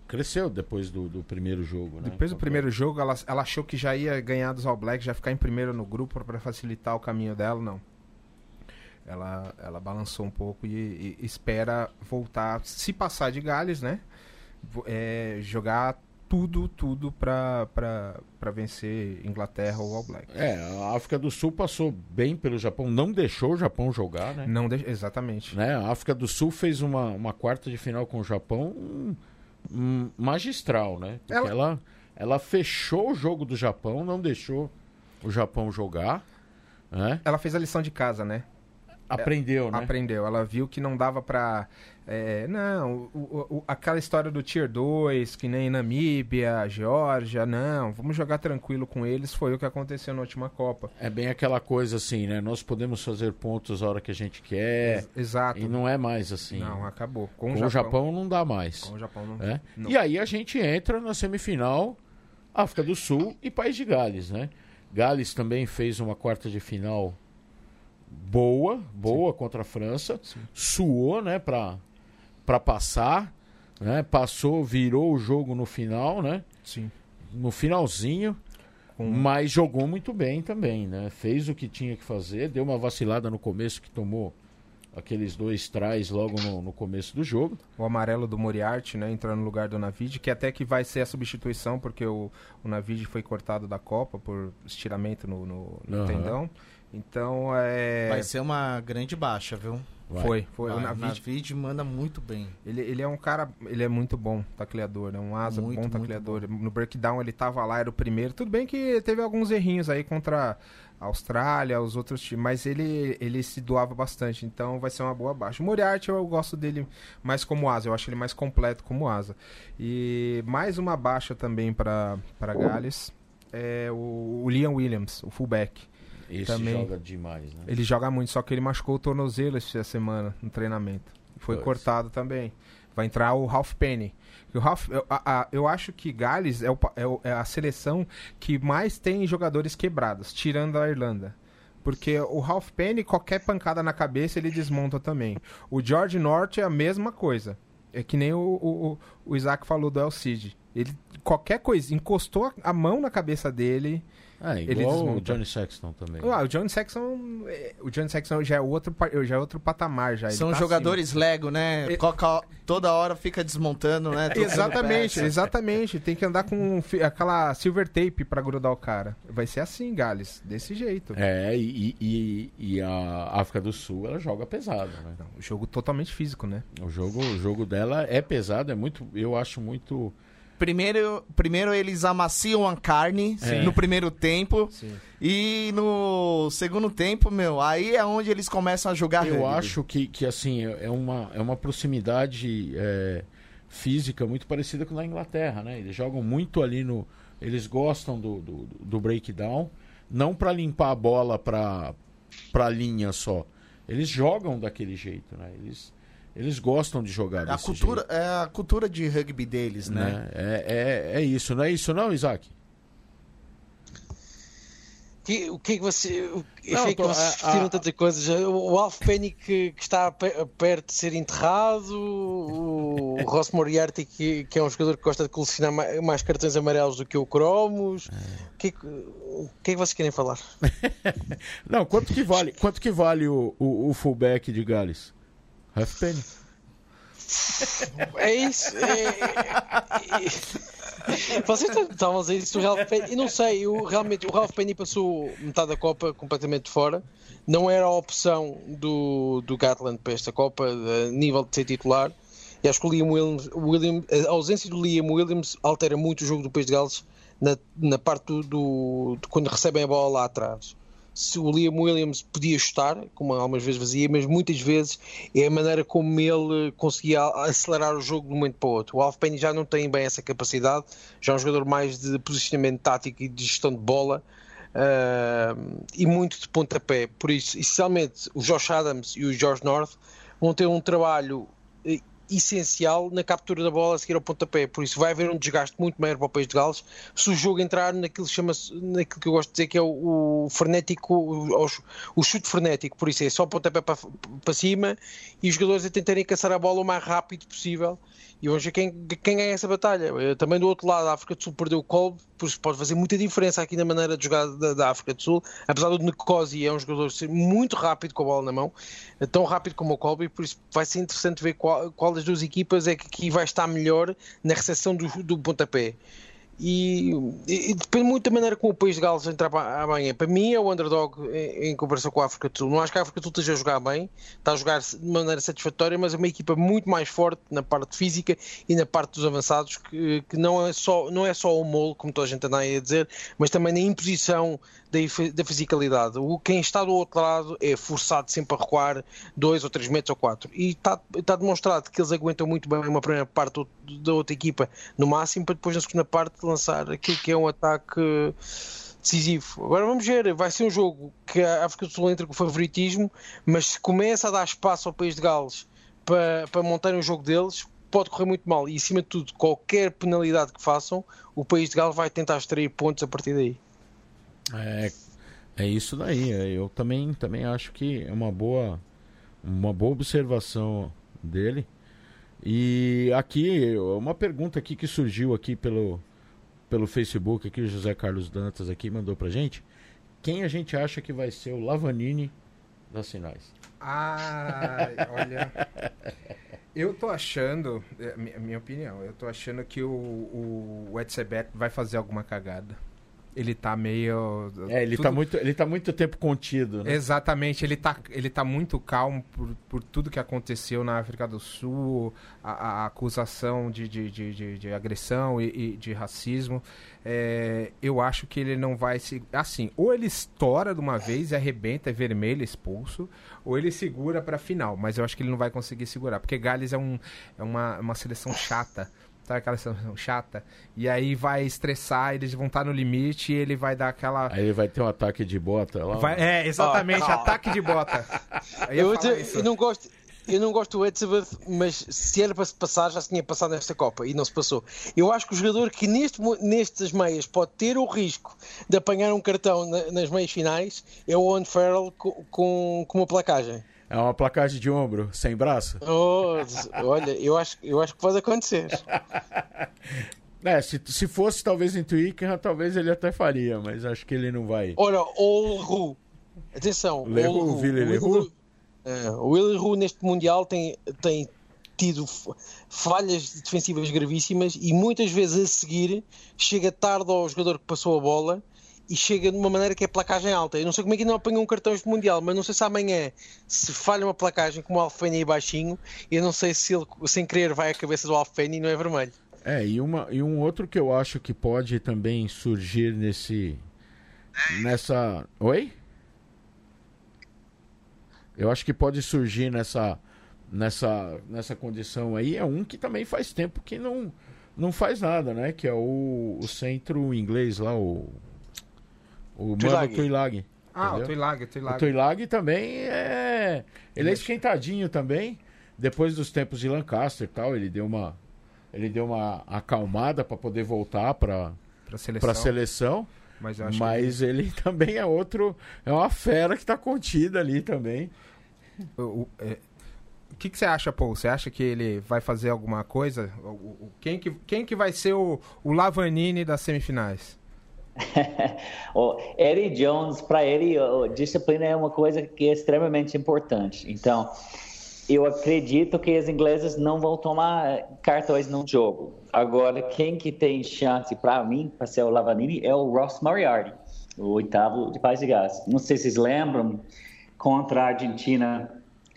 Cresceu depois do, do primeiro jogo, né? Depois do primeiro jogo, ela, ela achou que já ia ganhar dos All Blacks, já ficar em primeiro no grupo para facilitar o caminho dela, não. Ela, ela balançou um pouco e, e espera voltar, se passar de Gales, né? É, jogar tudo, tudo pra vencer Inglaterra ou All Blacks. É, a África do Sul passou bem pelo Japão, não deixou o Japão jogar, né? Não deixa- exatamente. né? A África do Sul fez uma, uma quarta de final com o Japão hum, hum, magistral, né? Porque Ela- ela... Ela, fechou o jogo do Japão, não deixou o Japão jogar, né? Ela fez a lição de casa, né? Aprendeu, né? Aprendeu. Ela viu que não dava pra. É, não, o- o- aquela história do Tier 2, que nem Namíbia, Geórgia, não, vamos jogar tranquilo com eles, foi o que aconteceu na última Copa. É bem aquela coisa assim, né? Nós podemos fazer pontos a hora que a gente quer. Ex- Exato. E não é mais assim. Não, acabou. Com, Com o Japão não dá mais. Com o Japão não. né? não. E aí a gente entra na semifinal África do Sul e País de Gales, né? Gales também fez uma quarta de final boa, boa contra a França, suou, né, para para passar, né? Passou, virou o jogo no final, né? Sim. No finalzinho, Com- mas jogou muito bem também, né? Fez o que tinha que fazer, deu uma vacilada no começo que tomou aqueles dois trás logo no, no começo do jogo. O amarelo do Moriarty, né, entrando no lugar do Navid, que até que vai ser a substituição, porque o, o Navid foi cortado da Copa por estiramento no, no- no Aham. tendão. Então, é... Vai ser uma grande baixa, viu? Vai. Foi, foi. o o Navid, Navid manda muito bem. ele, ele é um cara, ele é muito bom tacleador, né? Um asa Muito, bom tacleador. No breakdown ele tava lá, era o primeiro. Tudo bem que teve alguns errinhos aí contra a Austrália, os outros times, mas ele, ele se doava bastante, então vai ser uma boa baixa. O Moriarty eu gosto dele mais como asa, eu acho ele mais completo como asa. E mais uma baixa também para Gales é o, o Liam Williams, o fullback. Esse Também. joga demais, né? Ele joga muito, só que ele machucou o tornozelo essa semana no treinamento. Foi Pois. cortado também. Vai entrar o Ralph Penny. O Ralph, eu, a- a- eu acho que Gales é, o é o- é a seleção que mais tem jogadores quebrados, tirando a Irlanda. Porque o Ralph Penny, qualquer pancada na cabeça, ele desmonta também. O George North é a mesma coisa. É que nem o, o, o- o Isaac falou do El Cid. Ele, qualquer coisa, encostou a mão na cabeça dele, É, Ele igual o. Johnny Sexton também. ah, o John Sexton, é, o John Sexton já é outro, já é outro patamar já. ele São tá jogadores Lego, né? E- Coca- toda hora fica desmontando, né? acima. Exatamente, exatamente. Tem que andar com aquela silver tape pra grudar o cara. Vai ser assim, Gales, desse jeito. É, e, e, e a África do Sul, ela joga pesado, né? Não, o jogo totalmente físico, né? O jogo, o jogo dela é pesado, é muito, eu acho muito... Primeiro, primeiro eles amaciam a carne Sim. no primeiro tempo. Sim. E no segundo tempo, meu, aí é onde eles começam a jogar Eu rugby. acho que, que assim, é uma, é uma proximidade é, física muito parecida com a da Inglaterra, né? Eles jogam muito ali no... Eles gostam do, do, do breakdown, não para limpar a bola para a linha só. Eles jogam daquele jeito, né? Eles, eles gostam de jogar A desse cultura, jeito. é a cultura de rugby deles, né? né? É, é, é isso, não é isso não, Isaac? que, o que é que você. O, Não, achei tô- que vocês discutiram a- tantas coisas. O Alf Penny que, que está pe- perto de ser enterrado, o Ross Moriarty que, que é um jogador que gosta de colecionar ma- mais cartões amarelos do que o Cromos. O que, é que, o que é que vocês querem falar? Não, quanto que vale, quanto que vale o, o, o fullback de Gales? Halfpenny. É isso. É, é- vocês estavam a dizer isso do Ralph Penny. Eu não sei, eu, realmente o Ralph Penny passou metade da Copa completamente fora. Não era a opção do, do Gatland para esta Copa, a nível de ser titular. E acho que o Liam Williams, William- a ausência do Liam Williams altera muito o jogo do País de Gales na, na parte do, do- de quando recebem a bola lá atrás. Se o Liam Williams podia chutar, como algumas vezes fazia, mas muitas vezes é a maneira como ele conseguia acelerar o jogo de um momento para o outro. O Alf Penny já não tem bem essa capacidade, já é um jogador mais de posicionamento tático e de gestão de bola. ah, e muito de pontapé, por isso, essencialmente, o Josh Adams e o George North vão ter um trabalho eh, essencial na captura da bola a seguir ao pontapé. Por isso vai haver um desgaste muito maior para o País de Gales se o jogo entrar naquilo, chama naquilo que eu gosto de dizer que é o, o frenético, o, o chute frenético. Por isso é só pontapé para, para cima e os jogadores a tentarem caçar a bola o mais rápido possível. E vamos ver quem, quem ganha essa batalha. Eh, Também do outro lado, a África do Sul perdeu o Kolb, por isso pode fazer muita diferença aqui na maneira de jogar da, da África do Sul. Apesar do Nkosi é um jogador muito rápido com a bola na mão, eh, tão rápido como o Kolbe, por isso vai ser interessante ver qual, qual das duas equipas é que aqui vai estar melhor na recepção do, do pontapé. E, e- depende muito da maneira como o país de Gales entrar para amanhã. Para mim é o underdog em, em comparação com a África do Sul. Não acho que a África do Sul esteja a jogar bem, está a jogar de maneira satisfatória, mas é uma equipa muito mais forte na parte física e na parte dos avançados, que, que não, é só, não é só o molo, como toda a gente anda aí a dizer, mas também na imposição da, fisicalidade. O, quem está do outro lado é forçado sempre a recuar dois ou três metros ou quatro. E está, está demonstrado que eles aguentam muito bem uma primeira parte da outra equipa no máximo, para depois na segunda parte lançar aquilo que é um ataque decisivo. Agora vamos ver, vai ser um jogo que a África do Sul entra com favoritismo, mas se começa a dar espaço ao país de Gales para, para montarem o jogo deles, pode correr muito mal. E acima de tudo, qualquer penalidade que façam, o país de Gales vai tentar extrair pontos a partir daí. É, é isso daí. é, Eu também, também acho que é uma boa, uma boa observação dele. E aqui, uma pergunta aqui que surgiu aqui pelo, pelo Facebook, aqui o José Carlos Dantas aqui mandou pra gente. Quem a gente acha que vai ser o Lavanini das finais? Ah, olha. Eu tô achando, é, mi- minha opinião, eu tô achando que o, o, o Etzebeth vai fazer alguma cagada. Ele tá meio. É, ele, tudo- tá muito, ele tá muito tempo contido, né? Exatamente, ele tá, ele tá muito calmo por, por tudo que aconteceu na África do Sul, a, a acusação de, de, de, de- de agressão e, e de racismo. É, eu acho que ele não vai se. Assim, ou ele estoura de uma vez e arrebenta, é vermelho, expulso, ou ele segura pra final, mas eu acho que ele não vai conseguir segurar, porque Gales é, um, é uma, uma seleção chata. Sabe aquela seleção chata? E aí vai estressar, eles vão estar no limite e ele vai dar aquela. Aí ele vai ter um ataque de bota lá. Vai- é, exatamente, calma. ataque de bota. Eu Eu, te- isso. eu não gosto. Eu não gosto do Etzebeth, mas se era para se passar, já se tinha passado nesta Copa e não se passou. Eu acho que o jogador que neste, nestas meias pode ter o risco de apanhar um cartão na- nas meias finais é o Owen Farrell co- com, com uma placagem. É uma placagem de ombro, sem braço. Oh, olha, eu acho, eu acho que pode acontecer. É, se, se fosse talvez em Twickenham, talvez ele até faria, mas acho que ele não vai. Ora, o Leroux. Atenção, Leroux, o Ville o Leroux? É, neste Mundial tem, tem tido falhas defensivas gravíssimas e muitas vezes a seguir chega tarde ao jogador que passou a bola e chega de uma maneira que é placagem alta. Eu não sei como é que não apanhou um cartão este Mundial, mas não sei se amanhã se falha uma placagem como o Alfeni aí baixinho, eu não sei se ele sem querer vai à cabeça do Alfeni e não é vermelho. É, e, uma, e um outro que eu acho que pode também surgir nesse. Nessa. Oi? Eu acho que pode surgir nessa. Nessa, nessa condição aí é um que também faz tempo que não, não faz nada, né? Que é o, o centro inglês lá, o. O Mano. Tuilag. Ah, o entendeu? Tuilag, o O Tuilag. Tuilag também é. Ele é esquentadinho também. Depois dos tempos de Lancaster e tal, ele deu uma. Ele deu uma acalmada para poder voltar para Pra seleção. para seleção. Mas, Mas que... ele também é outro. É uma fera que está contida ali também. O, o, é, o que, que, você acha, Paul? Você acha que ele vai fazer alguma coisa? O, o, quem, que, quem que vai ser o, o Lavanini das semifinais? o Eddie Jones, para ele, disciplina é uma coisa que é extremamente importante. Então, eu acredito que os ingleses não vão tomar cartões no jogo. Agora, quem que tem chance para mim, para ser o Lavanini, é o Ross Moriarty, o oitavo de Paz de Gás. Não sei se vocês lembram, contra a Argentina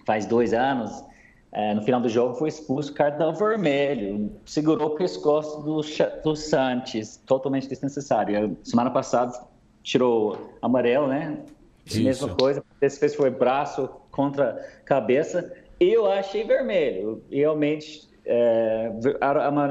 faz dois anos, é, no final do jogo foi expulso cartão vermelho, segurou o pescoço do, do Santos, totalmente desnecessário. Semana passada tirou amarelo, né? Isso. Mesma coisa, dessa vez foi braço contra cabeça. Eu achei vermelho, realmente é,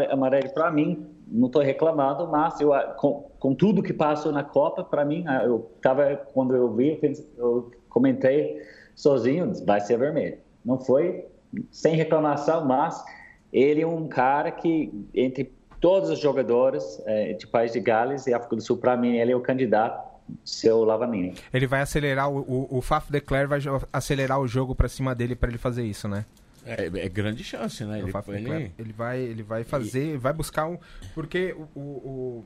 amarelo para mim, não estou reclamando, mas eu, com, com, tudo que passou na Copa, para mim, eu tava quando eu vi, eu comentei sozinho, vai ser vermelho. Não foi sem reclamação, mas ele é um cara que, entre todos os jogadores é, de País de Gales e África do Sul, para mim, ele é o candidato seu Lavanini. Ele vai acelerar, o, o, o Faf de Cler vai acelerar o jogo para cima dele para ele fazer isso, né? É, é, grande chance, né? Ele, ele... ele, vai, ele vai fazer, e... vai buscar um. Porque o, o,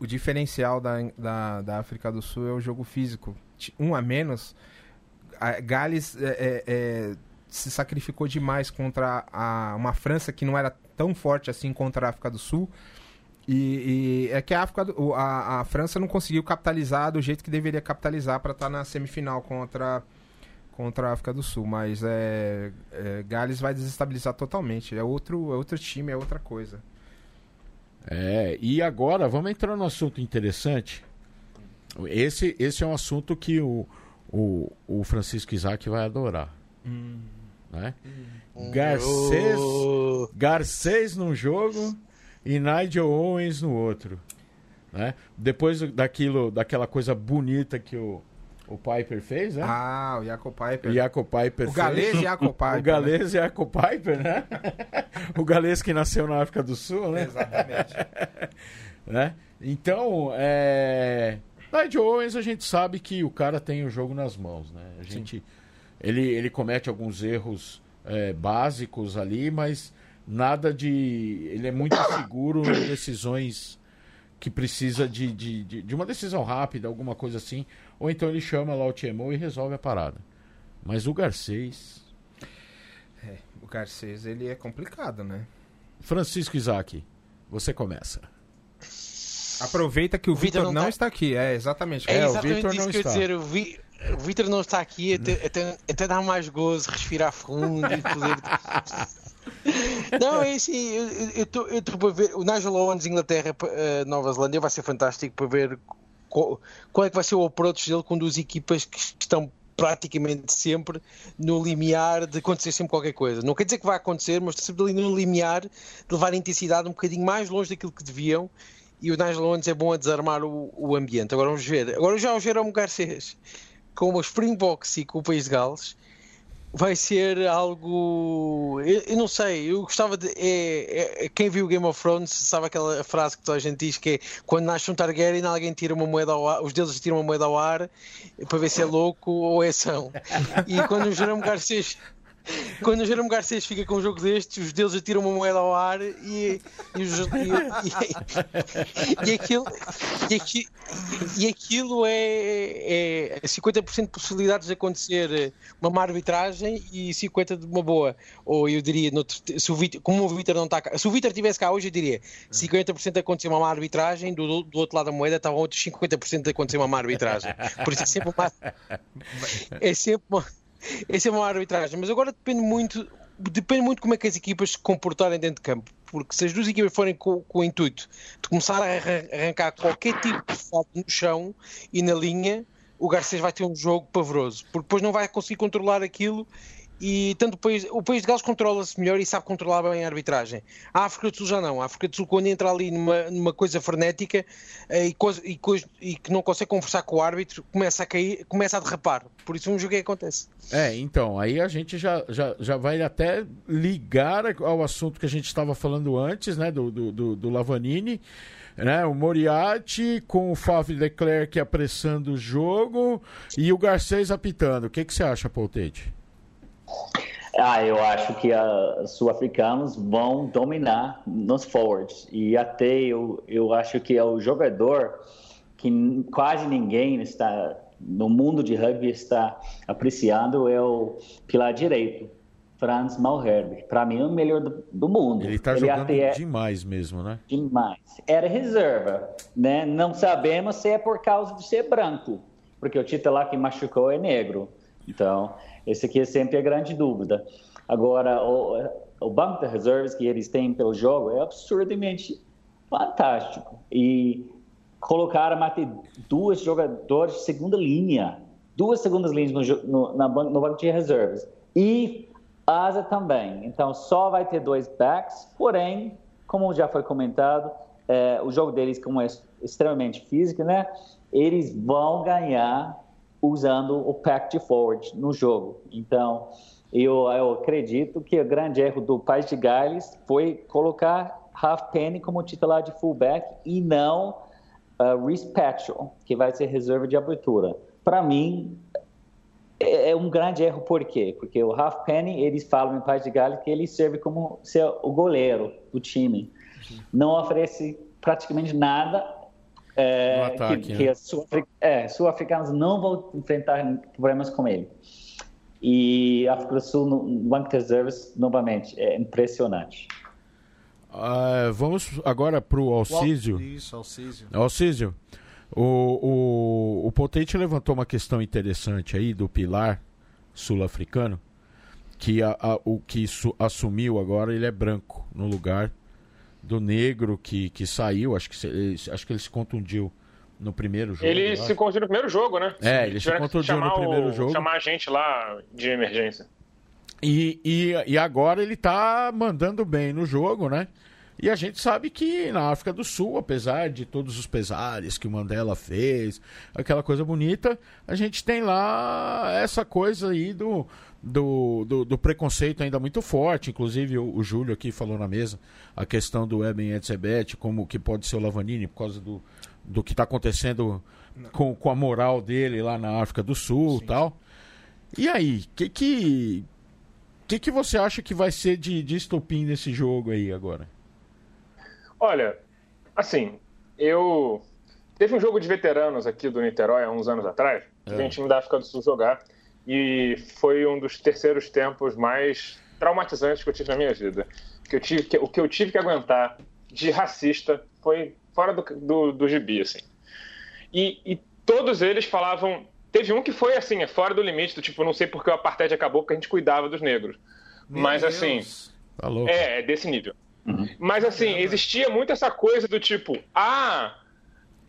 o diferencial da, da, da África do Sul é o jogo físico. Um a menos. A Gales é, é, é se sacrificou demais contra a, uma França que não era tão forte assim contra a África do Sul. E, e é que a, África do, a, a, França não conseguiu capitalizar do jeito que deveria capitalizar para estar tá na semifinal contra, contra a África do Sul. Mas é, é, Gales vai desestabilizar totalmente. É outro, é outro time, é outra coisa. É, e agora vamos entrar no assunto interessante. Esse, esse é um assunto que o, o, o Francisco Isaac vai adorar. Hum. Né? Hum. Garcês, oh. Garcês num jogo e Nigel Owens no outro. Né? Depois daquilo, daquela coisa bonita que o, o Piper fez, né? Ah, o Jacob Piper. O Jacob Piper o galês Jacob Piper. o galês né? Jacob Piper, né? o galês que nasceu na África do Sul, né? Exatamente. né? Então, é... Nigel Owens a gente sabe que o cara tem o jogo nas mãos, né? A gente... Sim ele, ele comete alguns erros é, básicos ali, mas nada de. Ele é muito seguro em decisões que precisa de, de, de, de, uma decisão rápida, alguma coisa assim. Ou então ele chama lá o TMO e resolve a parada. Mas o Garcês. É, o Garcês ele é complicado, né? Francisco Isaac, você começa. Aproveita que o, o Vitor não, não tá... está aqui. É, exatamente. É, é exatamente o Vitor não está. Dizer, o Vi... O Vitor não está aqui, até, até, até dar mais gozo, respirar fundo e poder. Não, é assim, eu estou para ver. O Nigel Owens, Inglaterra, uh, Nova Zelândia, vai ser fantástico para ver qual, é que vai ser o approach dele com duas equipas que estão praticamente sempre no limiar de acontecer sempre qualquer coisa. Não quer dizer que vai acontecer, mas sempre ali no limiar de levar a intensidade um bocadinho mais longe daquilo que deviam. E o Nigel Owens é bom a desarmar o, o ambiente. Agora vamos ver. Agora já o Jerome Garcês com o Springboks e com o País de Gales vai ser algo. Eu, eu, não sei, eu gostava de. É, é, quem viu Game of Thrones sabe aquela frase que toda a gente diz que é quando nasce um Targaryen alguém tira uma moeda ao ar, os deuses tiram uma moeda ao ar para ver se é louco ou é são. E quando o Jerome Garcês quando o Jerome Garcês fica com um jogo destes, os deuses atiram uma moeda ao ar e, e, e, e aquilo, aqui, e, aquilo é, é 50% de possibilidades de acontecer uma má arbitragem e 50% de uma boa. Ou eu diria, se o Vitor, como o Vitor não está cá, se o Vitor estivesse cá hoje, eu diria 50% de acontecer uma má arbitragem, do, do outro lado da moeda estavam outros 50% de acontecer uma má arbitragem. Por isso é sempre uma. É sempre uma essa é uma arbitragem, mas agora depende muito, depende muito como é que as equipas se comportarem dentro de campo. Porque se as duas equipas forem com, com o intuito de começar a arrancar qualquer tipo de falta no chão e na linha, o Garcês vai ter um jogo pavoroso, porque depois não vai conseguir controlar aquilo e tanto o país, o país de Gales controla-se melhor e sabe controlar bem a arbitragem. A África do Sul já não. A África do Sul, quando entra ali numa, numa coisa frenética eh, e, coisa, e, e, que não consegue conversar com o árbitro, começa a cair, começa a derrapar. Por isso vamos ver o que acontece. É, então, aí a gente já, já, já vai até ligar ao assunto que a gente estava falando antes, né, do, do, do, Lavanini. Né, o Moriarty com o Favre Leclerc apressando o jogo e o Garcês apitando. O que, que você acha, Paul Tate? Ah, eu acho que os sul-africanos vão dominar nos forwards. E até eu, eu acho que é o jogador que quase ninguém está no mundo de rugby está apreciando é o pilar direito, Franz Malherbe. Para mim, é o melhor do, do mundo. Ele está jogando é... demais mesmo, né? Demais. Era reserva, né? Não sabemos se é por causa de ser branco, porque o titular que machucou é negro. Então, esse aqui é sempre a grande dúvida. Agora, o, o banco de reservas que eles têm pelo jogo é absurdamente fantástico. E colocaram até duas jogadores de segunda linha, duas segundas linhas no, no, na, no banco de reservas. E asa também. Então, só vai ter dois backs, porém, como já foi comentado, é, o jogo deles, como é extremamente físico, né? Eles vão ganhar usando o pack de forward no jogo. Então, eu, eu acredito que o grande erro do País de Gales foi colocar Half Penny como titular de fullback e não uh, Reese Patchell, que vai ser reserva de abertura. Para mim, é, é um grande erro, por quê? Porque o Half Penny, eles falam em País de Gales que ele serve como ser o goleiro do time. Não oferece praticamente nada é, ataque, que, né? que é, sul-africanos não vão enfrentar problemas com ele. E a África do Sul, no Banco de Reservas, novamente, é impressionante. Uh, vamos agora para o Alcísio. Isso, Alcísio. Alcísio, o, o, o Potente levantou uma questão interessante aí do pilar sul-africano, que a, a, o que su, assumiu agora ele é branco no lugar do negro que, que saiu, acho que, ele, acho que ele se contundiu no primeiro jogo. Ele se contundiu no primeiro jogo, né? É, ele se contundiu no primeiro o, jogo. Chamar a gente lá de emergência. E, e, e agora ele tá mandando bem no jogo, né? E a gente sabe que na África do Sul, apesar de todos os pesares que o Mandela fez, aquela coisa bonita, a gente tem lá essa coisa aí do, do, do, do, preconceito ainda muito forte. Inclusive, o, o, Júlio aqui falou na mesa a questão do Eben Etzebet, como que pode ser o Lavanini, por causa do, do que está acontecendo com, com a moral dele lá na África do Sul e tal. E aí, o que, que, que, que você acha que vai ser de, de estopim nesse jogo aí agora? Olha, assim, eu. Teve um jogo de veteranos aqui do Niterói há uns anos atrás, que é. a gente da África do Sul jogar e foi um dos terceiros tempos mais traumatizantes que eu tive na minha vida. Que eu tive, que, o que eu tive que aguentar de racista foi fora do, do, do gibi, assim. E, e todos eles falavam. Teve um que foi assim, é fora do limite, do tipo, não sei porque o apartheid acabou, porque a gente cuidava dos negros. Meu Mas Deus. assim. Tá. É, é desse nível. Uhum. Mas assim, existia muito essa coisa do tipo, ah,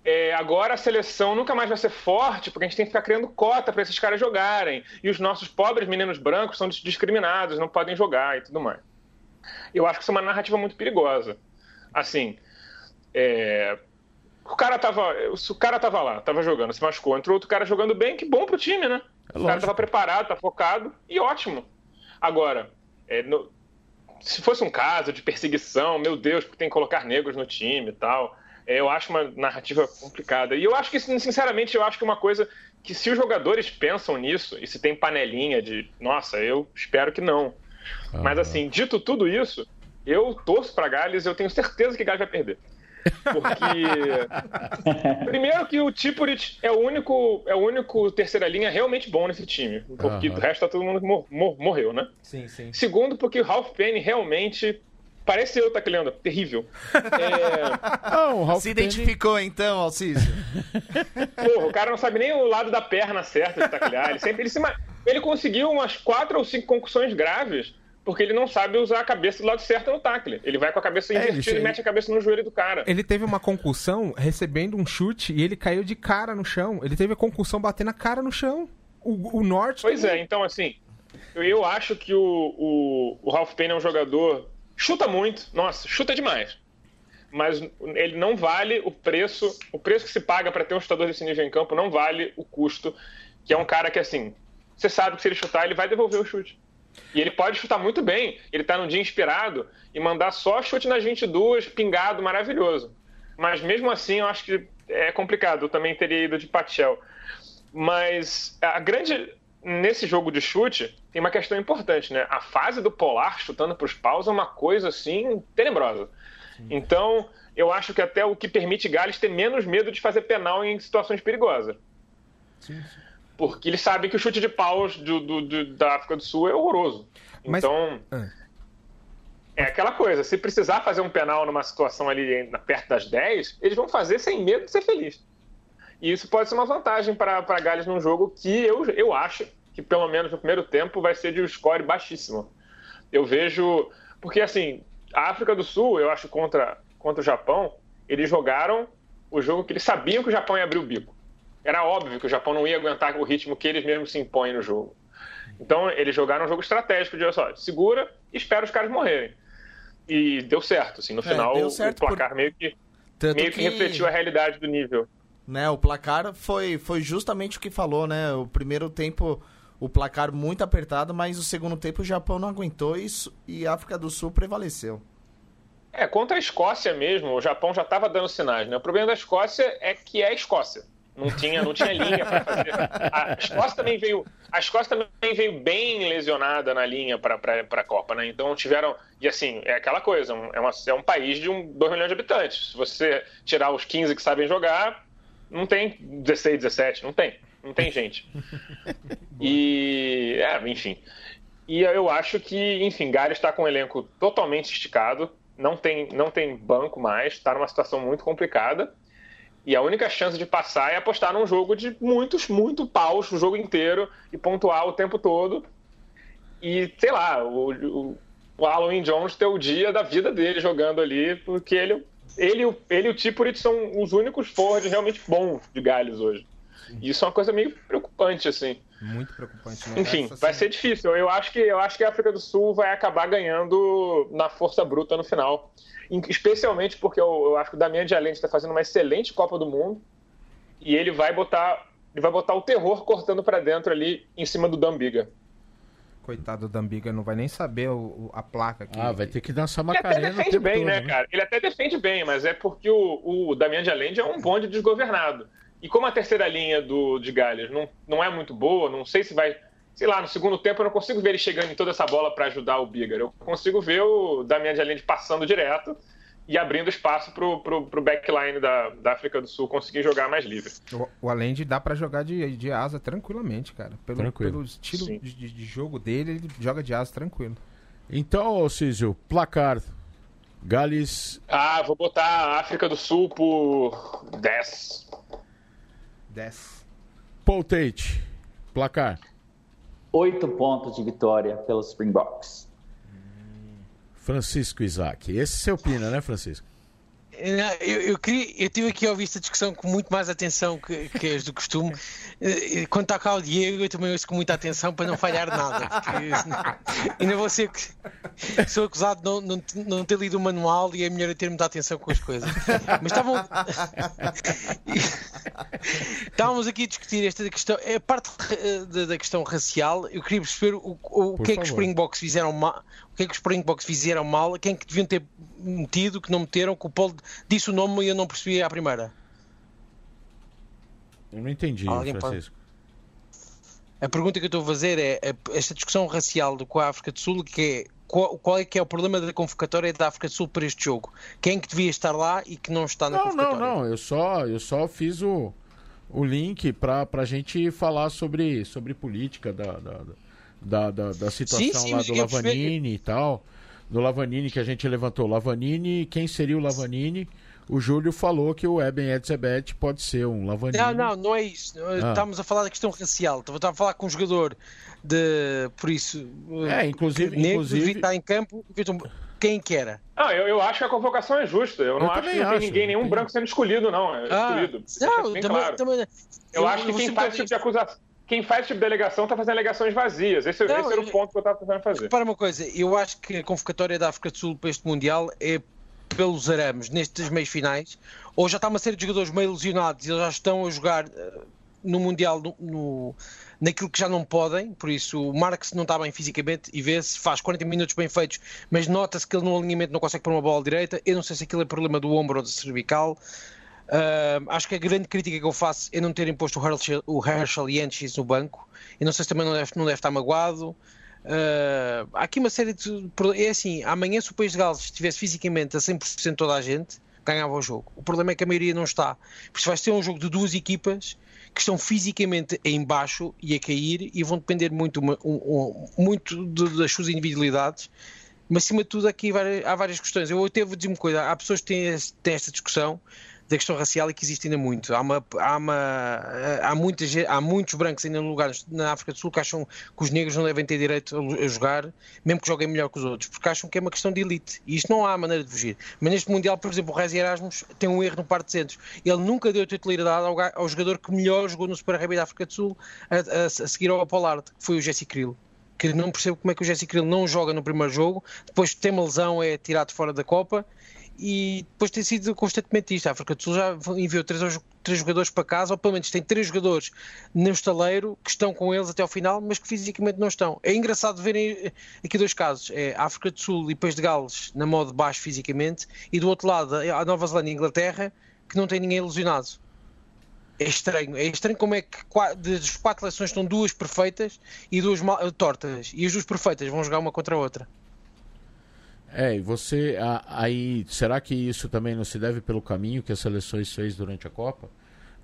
é, agora a seleção nunca mais vai ser forte porque a gente tem que ficar criando cota para esses caras jogarem. E os nossos pobres meninos brancos são discriminados, não podem jogar e tudo mais. Eu acho que isso é uma narrativa muito perigosa. Assim, é, o cara tava, o cara tava lá, tava jogando, se machucou, entrou outro cara jogando bem, que bom pro time, né? É o cara tava preparado, tá focado e ótimo. Agora, é, no, se fosse um caso de perseguição, meu Deus, porque tem que colocar negros no time e tal eu acho uma narrativa complicada. E eu acho que, sinceramente, eu acho que uma coisa que se os jogadores pensam nisso, e se tem panelinha de, nossa, eu espero que não. Uhum. Mas assim, dito tudo isso, eu torço para Gales e eu tenho certeza que Gales vai perder. Porque primeiro que o Tipurit é o único é o único terceira linha realmente bom nesse time, porque uhum. o resto tá todo mundo mor mor morreu, né? Sim, sim. Segundo porque o Ralph Penny realmente Parece eu, Tacleando. Terrível. É... Não, Se identificou então, Alcísio? Porra, o cara não sabe nem o lado da perna certa de taclear. Ele, sempre, ele, se... ele conseguiu umas quatro ou cinco concussões graves porque ele não sabe usar a cabeça do lado certo no tackle. Ele vai com a cabeça é, invertida ele... e mete a cabeça no joelho do cara. Ele teve uma concussão recebendo um chute e ele caiu de cara no chão. Ele teve a concussão batendo a cara no chão. O, o Norte. Pois também. é, então assim. Eu, eu acho que o, o, o Ralph Payne é um jogador. Chuta muito, nossa, chuta demais. Mas ele não vale o preço. O preço que se paga para ter um chutador desse nível em campo não vale o custo. Que é um cara que, assim, você sabe que se ele chutar, ele vai devolver o chute. E ele pode chutar muito bem. Ele tá num dia inspirado e mandar só chute nas 22, pingado, maravilhoso. Mas mesmo assim, eu acho que é complicado. Eu também teria ido de Pachel. Mas a grande. Nesse jogo de chute, tem uma questão importante, né? A fase do Polar chutando para os paus é uma coisa assim tenebrosa. Então, eu acho que até o que permite Gales ter menos medo de fazer penal em situações perigosas. Sim, sim. Porque ele sabe que o chute de paus do, do, do, da África do Sul é horroroso. Mas... Então. Ah. É aquela coisa, se precisar fazer um penal numa situação ali perto das 10, eles vão fazer sem medo de ser feliz. E isso pode ser uma vantagem para Gales num jogo que eu, eu acho que, pelo menos no primeiro tempo, vai ser de um score baixíssimo. Eu vejo. Porque, assim, a África do Sul, eu acho, contra, contra o Japão, eles jogaram o jogo que eles sabiam que o Japão ia abrir o bico. Era óbvio que o Japão não ia aguentar o ritmo que eles mesmos se impõem no jogo. Então, eles jogaram um jogo estratégico de, olha só, segura e espera os caras morrerem. E deu certo, assim, no é, final o placar por... meio que, meio que, que refletiu a realidade do nível né? O placar foi, foi justamente o que falou, né? O primeiro tempo, o placar muito apertado, mas o segundo tempo o Japão não aguentou isso e a África do Sul prevaleceu. É, contra a Escócia mesmo, o Japão já estava dando sinais, né? O problema da Escócia é que é a Escócia. Não tinha, não tinha linha para fazer. A Escócia também veio, a Escócia também veio bem lesionada na linha para a Copa, né? Então tiveram e assim é aquela coisa, é, uma, é um país de um 2 milhões de habitantes. Se você tirar os 15 que sabem jogar, não tem 16, 17, não tem. Não tem gente. e, é, enfim. E eu acho que, enfim, Gales está com um elenco totalmente esticado, não tem, não tem banco mais, está numa situação muito complicada. E a única chance de passar é apostar num jogo de muitos, muito paus o jogo inteiro e pontuar o tempo todo. E, sei lá, o, o, o Halloween Jones ter o dia da vida dele jogando ali, porque ele ele, ele e o Tipurit são os únicos forwards realmente bons de Gales hoje. E isso é uma coisa meio preocupante, assim. Muito preocupante. Né? Enfim, vai ser difícil. Eu acho, que, eu acho que a África do Sul vai acabar ganhando na força bruta no final. Especialmente porque eu, eu acho que o Damian de Allende está fazendo uma excelente Copa do Mundo e ele vai botar ele vai botar o terror cortando para dentro ali em cima do Dambiga coitado do Dambiga não vai nem saber o, a placa aqui. Ah, vai ter que dançar Macarena. Ele até defende bem, todo, né, né, cara? Ele até defende bem, mas é porque o, o Damian de Allende é um bonde desgovernado. E como a terceira linha do, de Galhas não, não é muito boa, não sei se vai. Sei lá, no segundo tempo eu não consigo ver ele chegando em toda essa bola para ajudar o Bigger. Eu consigo ver o Damian de Allende passando direto e abrindo espaço pro, pro, pro backline da, da África do Sul conseguir jogar mais livre. O, o Allende dá para jogar de, de asa tranquilamente, cara. Pelo, Tranquilo. pelo estilo de, de, jogo dele, ele joga de asa tranquilo. Então, Císio, placar. Gales. Ah, vou botar a África do Sul por 10. 10. Paul Tate, placar. 8 pontos de vitória pelos Springboks. Francisco Isaac. Esse você opina, né, Francisco? Eu, eu, queria, eu tive aqui a ouvir esta discussão com muito mais atenção que, que as do costume. Eh, quando está cá o Diego, eu também ouço com muita atenção para não falhar nada. Porque, ainda vou ser sou acusado de não, não, não, ter lido o manual e é melhor eu ter muita atenção com as coisas. Mas estavam. Estávamos aqui a discutir esta questão, é a parte da, da questão racial. Eu queria perceber o, o, o que é que os Springboks fizeram mal, o que é que os Springboks fizeram mal, quem é que deviam ter metido, que não meteram, que o Paulo disse o nome e eu não percebi à primeira. Eu não entendi, Alguém Francisco. Pode... A pergunta que eu estou a fazer é, é esta discussão racial com a África do Sul, que é qual, qual, é que é o problema da convocatória da África do Sul para este jogo? Quem é que devia estar lá e que não está na não, convocatória? Não, não, eu só, eu só fiz o, o link para a gente falar sobre, sobre política da, da, da, da, da situação sim, sim, lá do Lavanini e tal do Lavanini que a gente levantou. Lavanini, quem seria o Lavanini? O Júlio falou que o Eben Edzebet pode ser um Lavanini. Não, não, não é isso. Ah. Estamos a falar da questão racial. Estava a falar com um jogador de. Por isso. É, inclusive. Negro, inclusive... está em campo, quem que era? Ah, eu, eu acho que a convocação é justa. Eu não eu acho que não tem ninguém, nenhum branco sendo escolhido, não. É ah, escolhido. Não, também, claro. também, Eu, eu acho que quem faz esse tipo de acusação quem faz tipo de delegação está fazendo alegações vazias. Esse, não, esse era o ponto que eu estava tentando fazer. Para uma coisa, eu acho que a convocatória da África do Sul para este Mundial é pelos arames nestes meios finais, ou já está uma série de jogadores meio lesionados e eles já estão a jogar uh, no Mundial no, no, naquilo que já não podem, por isso o Marx não está bem fisicamente e vê-se, faz 40 minutos bem feitos, mas nota-se que ele no alinhamento não consegue pôr uma bola direita. Eu não sei se aquilo é problema do ombro ou da cervical. Uh, acho que a grande crítica que eu faço é não terem posto o Herschel, o Herschel Yanchis no banco. E não sei se também não deve, não deve estar magoado. Uh, há aqui uma série de. É assim, amanhã se o País de Gales estivesse fisicamente a 100% toda a gente, ganhava o jogo. O problema é que a maioria não está. Por isso vai ser um jogo de duas equipas que estão fisicamente em baixo e a cair e vão depender muito, um, um, muito de, das suas individualidades. Mas acima de tudo aqui há várias questões. Eu até vou dizer uma coisa, há pessoas que têm, têm esta discussão da questão racial e que existe ainda muito. Há, uma, há, uma, há, muitas, há muitos brancos ainda no lugar na África do Sul que acham que os negros não devem ter direito a, jogar, mesmo que joguem melhor que os outros, porque acham que é uma questão de elite. E isto não há maneira de fugir. Mas neste Mundial, por exemplo, o Rezi Erasmus tem um erro no par de centros. Ele nunca deu titularidade ao, ao jogador que melhor jogou no Super Rugby da África do Sul a, a, a seguir ao Pollard, que foi o Jesse Krill que não percebo como é que o Jesse Krill não joga no primeiro jogo, depois tem uma lesão, é tirado fora da Copa e depois tem sido constantemente isto. A África do Sul já enviou três, três jogadores para casa, ou pelo menos tem três jogadores no estaleiro que estão com eles até ao final, mas que fisicamente não estão. É engraçado verem aqui dois casos: é a África do Sul e depois de Gales na modo baixo fisicamente, e do outro lado a Nova Zelândia e Inglaterra que não tem ninguém lesionado. É estranho, é estranho como é que das quatro seleções estão duas perfeitas e duas tortas, e as duas perfeitas vão jogar uma contra a outra. É, e você aí, será que isso também não se deve pelo caminho que as seleções fez durante a Copa?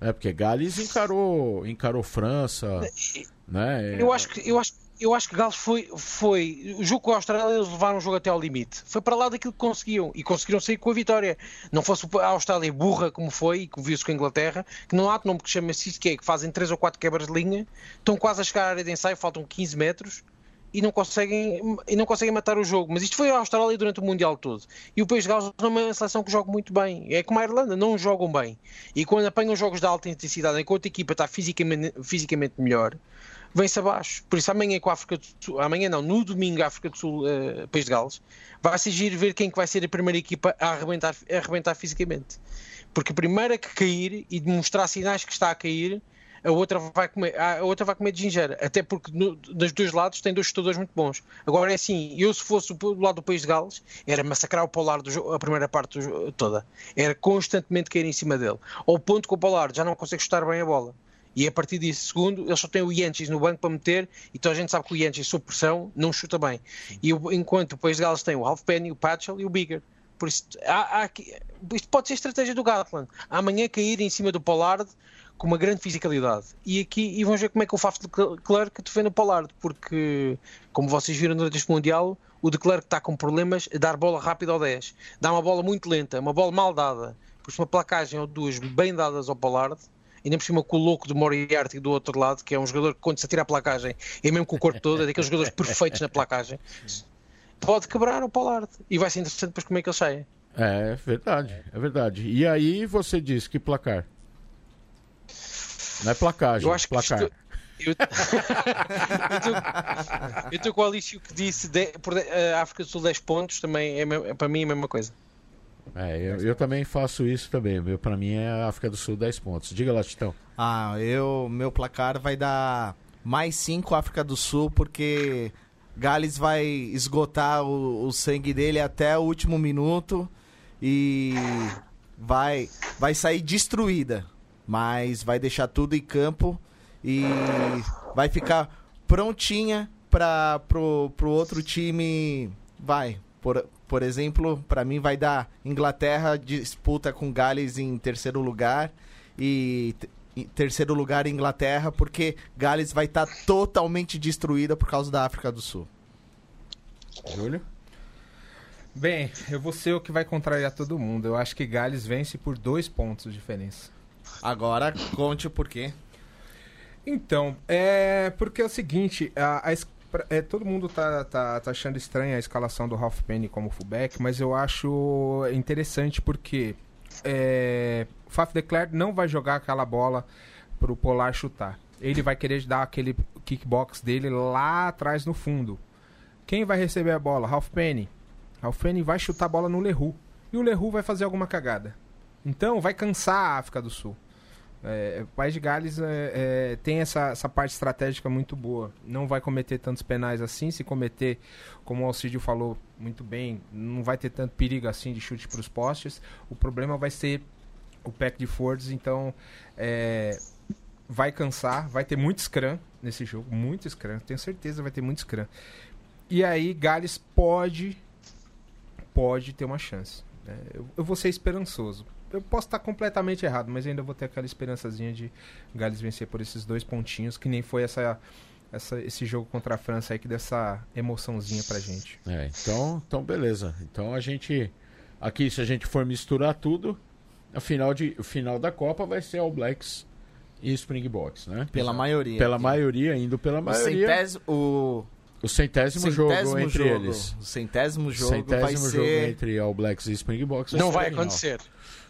É, porque Gales encarou, encarou França, né? Eu acho que eu acho eu acho que Gales foi, foi. O jogo com a Austrália, eles levaram o jogo até ao limite. Foi para lá daquilo que conseguiam. E conseguiram sair com a vitória. Não fosse a Austrália burra como foi, e que viu-se com a Inglaterra, que não há nome que chama-se isso, que é que fazem 3 ou 4 quebras de linha, estão quase a chegar à área de ensaio, faltam 15 metros e não conseguem, e não conseguem matar o jogo. Mas isto foi a Austrália durante o Mundial todo. E o País de Gales não é uma seleção que joga muito bem. É como a Irlanda, não jogam bem. E quando apanham jogos de alta intensidade, enquanto a equipa está fisicamente, fisicamente melhor, vem-se abaixo. Por isso amanhã com a África do Sul, amanhã não, no domingo a África do Sul, uh, País de Gales, vai se ver quem que vai ser a primeira equipa a arrebentar, a arrebentar fisicamente. Porque a primeira que cair e demonstrar sinais que está a cair a outra vai comer, a outra vai comer de gingeira, até porque no, dos dois lados tem dois chutadores muito bons. Agora é assim, eu se fosse do lado do país de Gales, era massacrar o Polar do, a primeira parte do, toda, era constantemente cair em cima dele, ao ponto que o Polar já não consegue chutar bem a bola. E a partir disso, segundo, ele só tem o Yanchis no banco para meter, e toda a gente sabe que o Yanchis, sob pressão, não chuta bem. E enquanto o País de Gales tem o Halfpenny, o Patchell e o Bigger. Por isso, há, há, isto pode ser estratégia do Gatland. Amanhã cair em cima do Pollard com uma grande fisicalidade. E aqui e vamos ver como é que o Faf de Klerk defende o Pollard, porque, como vocês viram durante este Mundial, o de Klerk está com problemas a dar bola rápida ao 10. Dá uma bola muito lenta, uma bola mal dada. Por uma placagem ou duas bem dadas ao Pollard, ainda por cima com o louco de Moriarty do outro lado, que é um jogador que quando se atira a placagem, é mesmo com o corpo todo, é daqueles jogadores perfeitos na placagem, pode quebrar o Pollard. E vai ser interessante depois como é que ele sai. É verdade, é verdade. E aí você diz que placar? Não é placagem, eu acho placar. Que eu... eu estou com o Alício que disse de, por, a África do Sul 10 pontos, também é, é para mim é a mesma coisa. É, eu, eu também faço isso também. Meu, para mim é a África do Sul 10 pontos. Diga lá, Titão. Ah, eu, meu placar vai dar mais 5 África do Sul, porque Gales vai esgotar o, o sangue dele até o último minuto e vai, vai sair destruída mas vai deixar tudo em campo e vai ficar prontinha para pro, pro outro time. Vai, por, por exemplo, para mim vai dar Inglaterra disputa com Gales em terceiro lugar e em terceiro lugar Inglaterra, porque Gales vai estar tá totalmente destruída por causa da África do Sul. Júlio? Bem, eu vou ser o que vai contrariar todo mundo. Eu acho que Gales vence por dois pontos de diferença. Agora conte o porquê. Então, é porque é o seguinte, a, a é, todo mundo tá, tá, tá, achando estranha a escalação do Ralph Penny como fullback, mas eu acho interessante porque é, Faf de Klerk não vai jogar aquela bola para o Polar chutar. ele vai querer dar aquele kickbox dele lá atrás no fundo. Quem vai receber a bola? Ralph Penny. Ralph Penny vai chutar a bola no Leroux. E o Leroux vai fazer alguma cagada. Então vai cansar a África do Sul. É, o País de Gales é, é, tem essa, essa parte estratégica muito boa. Não vai cometer tantos penais assim. Se cometer, como o Alcídio falou muito bem, não vai ter tanto perigo assim de chute para os postes. O problema vai ser o pack de Fords. Então, é, vai cansar. Vai ter muito scrum nesse jogo. Muito scrum. Tenho certeza vai ter muito scrum. E aí, Gales pode, pode ter uma chance. Né? Eu, eu vou ser esperançoso eu posso estar completamente errado, mas ainda vou ter aquela esperançazinha de Gales vencer por esses dois pontinhos, que nem foi essa, essa, esse jogo contra a França aí que deu essa emoçãozinha pra gente. É, então, então beleza. Então a gente. Aqui, se a gente for misturar tudo, a final, de, o final da Copa vai ser All Blacks e Springboks, né? Pela maioria. Pela maioria, indo pela maioria. O, o centésimo, jogo entre jogo, eles. O centésimo jogo centésimo vai jogo ser... entre All Blacks e Springboks. Não vai acontecer.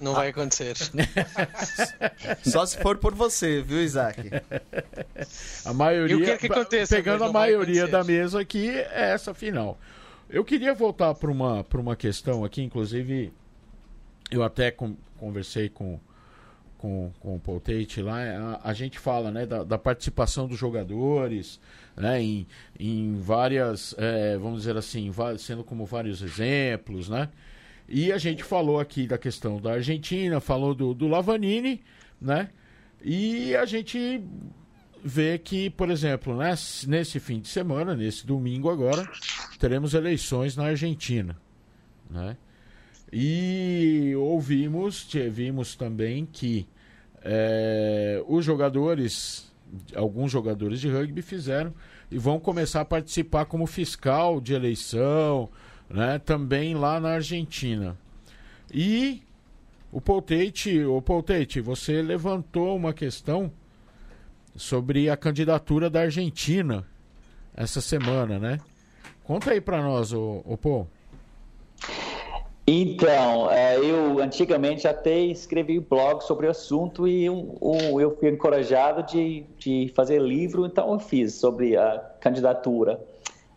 Não vai acontecer. Só se for por você, viu, Isaac? A maioria. Eu quero que aconteça, pegando a maioria da mesa aqui, é essa final. Eu queria voltar para uma, pra uma questão aqui, inclusive, eu até com- conversei com, com, com o Paul Tate lá, a, a gente fala né, da, da participação dos jogadores, né, em, em várias, eh, vamos dizer assim, sendo como vários exemplos, né? E a gente falou aqui da questão da Argentina, falou do, do Lavanini, né? E a gente vê que, por exemplo, nesse fim de semana, nesse domingo agora, teremos eleições na Argentina, né? E ouvimos, vimos também que eh, os jogadores, alguns jogadores de rugby fizeram e vão começar a participar como fiscal de eleição, né? Também lá na Argentina. E o Poltate, o Poltate, você levantou uma questão sobre a candidatura da Argentina essa semana, né? Conta aí pra nós, o, o Paul. Então, eh, eu antigamente até escrevi blog sobre o assunto e eu fui encorajado de, de fazer livro, então eu fiz sobre a candidatura.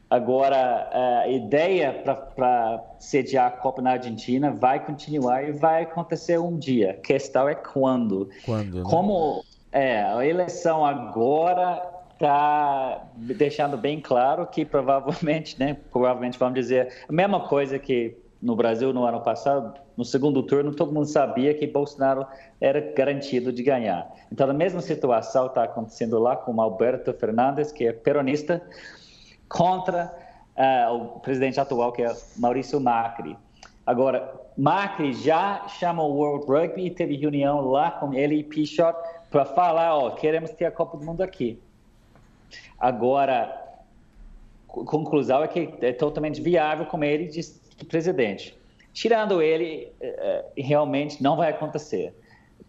Agora, a ideia para sediar a Copa na Argentina vai continuar e vai acontecer um dia. A questão é quando. Quando, né? Como é, a eleição agora está deixando bem claro que provavelmente, né, provavelmente vamos dizer a mesma coisa que no Brasil no ano passado, no segundo turno, todo mundo sabia que Bolsonaro era garantido de ganhar. Então, a mesma situação está acontecendo lá com Alberto Fernandes, que é peronista, contra ah, o presidente atual, que é Maurício Macri. Agora, Macri já chamou o World Rugby e teve reunião lá com ele e Pichot para falar, ó, queremos ter a Copa do Mundo aqui. Agora, co- conclusão é que é totalmente viável com ele de, de presidente. Tirando ele, eh, eh, realmente não vai acontecer.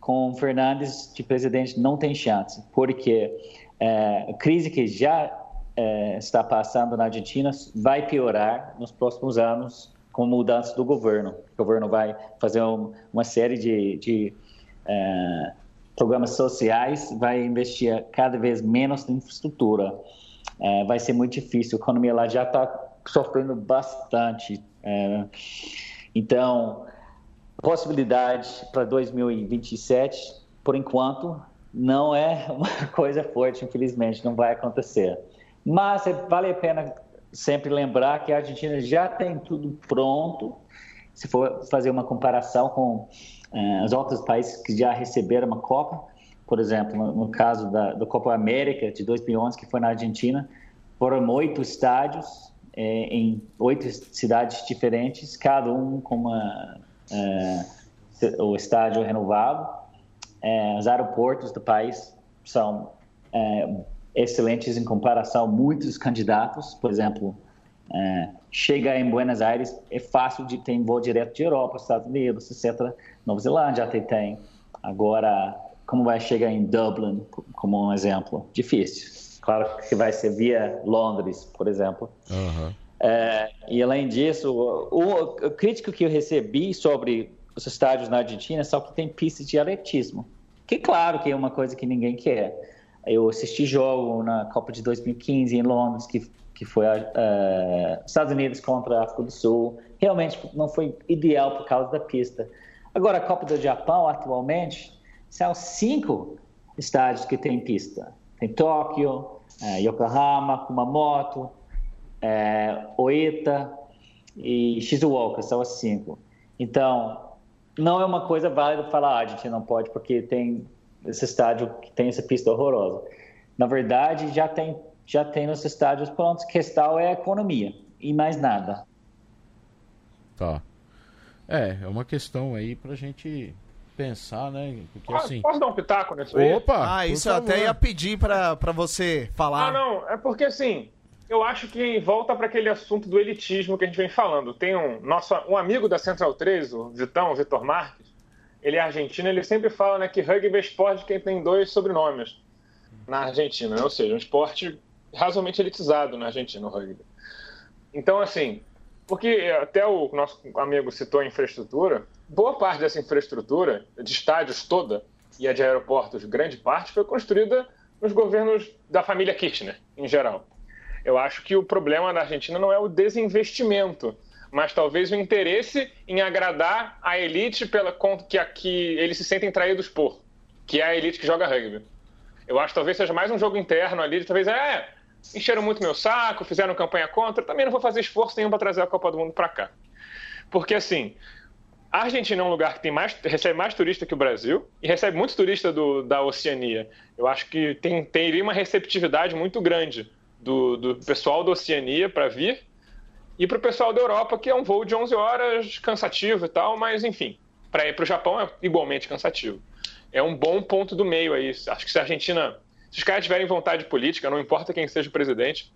Com Fernandes de presidente não tem chance, porque eh, a crise que já eh, está passando na Argentina vai piorar nos próximos anos com a mudança do governo. O governo vai fazer um- uma série de, de eh, programas sociais, vai investir cada vez menos em infraestrutura. Eh, vai ser muito difícil. A economia lá já está sofrendo bastante. eh, então, possibilidade para 2027, por enquanto, não é uma coisa forte, infelizmente, não vai acontecer. Mas vale a pena sempre lembrar que a Argentina já tem tudo pronto. Se for fazer uma comparação com eh, os outros países que já receberam uma Copa, por exemplo, no, no caso da, Copa América de 2011, que foi na Argentina, foram oito estádios eh, em oito cidades diferentes, cada um com uma, eh, o estádio renovado. Os aeroportos do país são excelentes em comparação a muitos candidatos. Por exemplo, eh, chega em Buenos Aires, é fácil de ter voo direto de Europa, Estados Unidos, etc. Nova Zelândia até tem. Agora, como vai chegar em Dublin, como um exemplo? Difícil. Claro que vai ser via Londres, por exemplo. Aham. É, e além disso, o, o- a crítica que eu recebi sobre os estádios na Argentina é só que tem pistas de atletismo. Que claro que é uma coisa que ninguém quer. Eu assisti jogo na Copa de 2015 em Londres, que, que foi uh, Estados Unidos contra a África do Sul. Realmente não foi ideal por causa da pista. Agora, a Copa do Japão, atualmente, são cinco estádios que tem pista. Tem Tóquio, é, Yokohama, Kumamoto, é, Oita e Shizuoka, são as cinco. Então, não é uma coisa válida falar, ah, a gente não pode porque tem esse estádio que tem essa pista horrorosa. Na verdade, já tem já tem nos estádios prontos. A questão é a economia e mais nada. Tá. É, é uma questão aí pra gente pensar, né? Porque, assim... Posso dar um pitaco nisso aí? Opa! Ah, isso eu até ia pedir pra, pra você falar. Ah, não, é porque assim, eu acho que volta para aquele assunto do elitismo que a gente vem falando. Tem um, nosso, um amigo da Central 3, o Vitão, o Vitor Marques, ele é argentino, ele sempre fala né, que rugby é esporte quem tem dois sobrenomes na Argentina, né? ou seja, um esporte razoavelmente elitizado na Argentina, o rugby. Então, assim, porque até o nosso amigo citou a infraestrutura, boa parte dessa infraestrutura, de estádios toda, e a de aeroportos, grande parte, foi construída nos governos da família Kirchner, em geral. Eu acho que o problema da Argentina não é o desinvestimento, mas talvez o interesse em agradar a elite pela que aqui eles se sentem traídos por, que é a elite que joga rugby. Eu acho que talvez seja mais um jogo interno ali, talvez é, encheram muito meu saco, fizeram campanha contra, também não vou fazer esforço nenhum para trazer a Copa do Mundo para cá. Porque assim, a Argentina é um lugar que tem mais, recebe mais turista que o Brasil e recebe muitos turistas da Oceania. Eu acho que tem, teria uma receptividade muito grande do, do pessoal da Oceania para vir e para o pessoal da Europa, que é um voo de 11 horas cansativo e tal, mas enfim, para ir para o Japão é igualmente cansativo. É um bom ponto do meio aí. Acho que se a Argentina se os caras tiverem vontade política, não importa quem seja o presidente,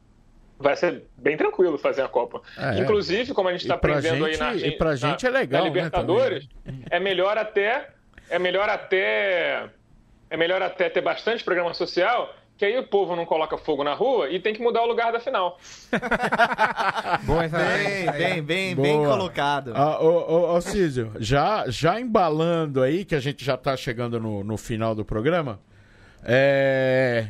vai ser bem tranquilo fazer a Copa. É, Inclusive, como a gente está aprendendo gente, aí na, e pra gente é legal, na Libertadores, né, é melhor até é melhor até é melhor até ter bastante programa social que aí o povo não coloca fogo na rua e tem que mudar o lugar da final. Boa, bem, bem, bem, bem colocado. Ah, ô, ô, ô Císio, já, já embalando aí, que a gente já está chegando no, no final do programa, é.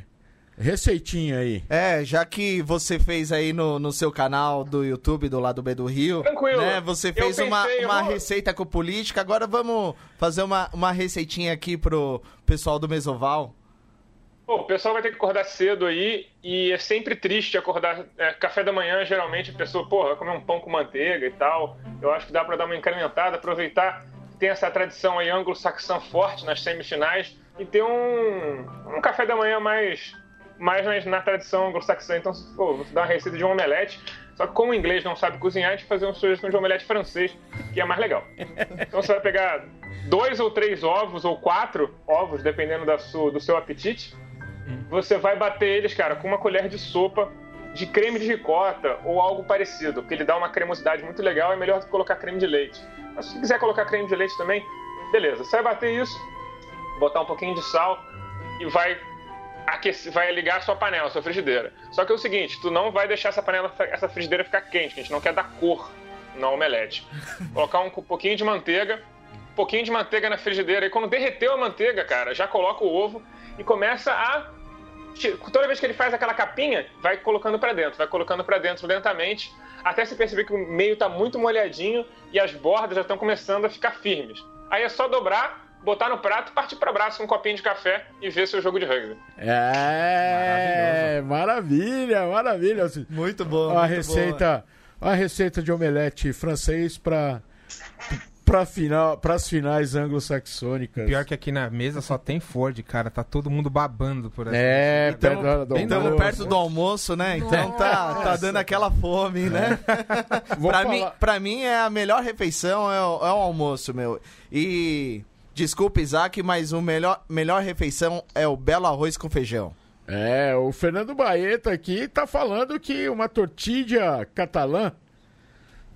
Receitinha aí. É, já que você fez aí no, no seu canal do YouTube do lado B do Rio. Tranquilo. Né, você fez pensei, uma, uma vou... receita com política. Agora vamos fazer uma, uma receitinha aqui pro pessoal do Mesoval. Pô, o pessoal vai ter que acordar cedo aí e é sempre triste acordar. É, café da manhã, geralmente, a pessoa, porra, vai comer um pão com manteiga e tal. Eu acho que dá para dar uma incrementada, aproveitar tem essa tradição aí anglo-saxã forte nas semifinais e ter um, um café da manhã mais, mais na, na tradição anglo-saxã. Então, pô, vou dar uma receita de um omelete. Só que como o inglês não sabe cozinhar, a gente fazer uma sugestão de omelete francês, que é mais legal. Então você vai pegar dois ou três ovos, ou quatro ovos, dependendo da sua, do seu apetite. Você vai bater eles, cara, com uma colher de sopa de creme de ricota ou algo parecido, porque ele dá uma cremosidade muito legal, é melhor do que colocar creme de leite. Mas se quiser colocar creme de leite também, beleza. Você vai bater isso, botar um pouquinho de sal e vai aquecer, vai ligar a sua panela, a sua frigideira. Só que é o seguinte, tu não vai deixar essa panela, essa frigideira ficar quente, que a gente não quer dar cor no omelete. Colocar um pouquinho de manteiga, um pouquinho de manteiga na frigideira e quando derreteu a manteiga, cara, já coloca o ovo e começa a toda vez que ele faz aquela capinha, vai colocando para dentro, vai colocando para dentro lentamente, até se perceber que o meio tá muito molhadinho e as bordas já estão começando a ficar firmes. Aí é só dobrar botar no prato, partir para braço com um copinho de café e ver seu jogo de rugby. É, maravilha, maravilha. Muito bom. A receita, boa. a receita de omelete francês para para final, as finais anglo-saxônicas. Pior que aqui na mesa só tem Ford, cara. Tá todo mundo babando por aqui. É, perto do, Estamos perto do almoço, né? Então tá, tá dando aquela fome, né? pra, mim, pra mim é a melhor refeição é o, é o almoço, meu. E Desculpa, Isaac, mas o melhor, melhor refeição é o belo arroz com feijão. É, o Fernando Baeta aqui tá falando que uma tortilha catalã.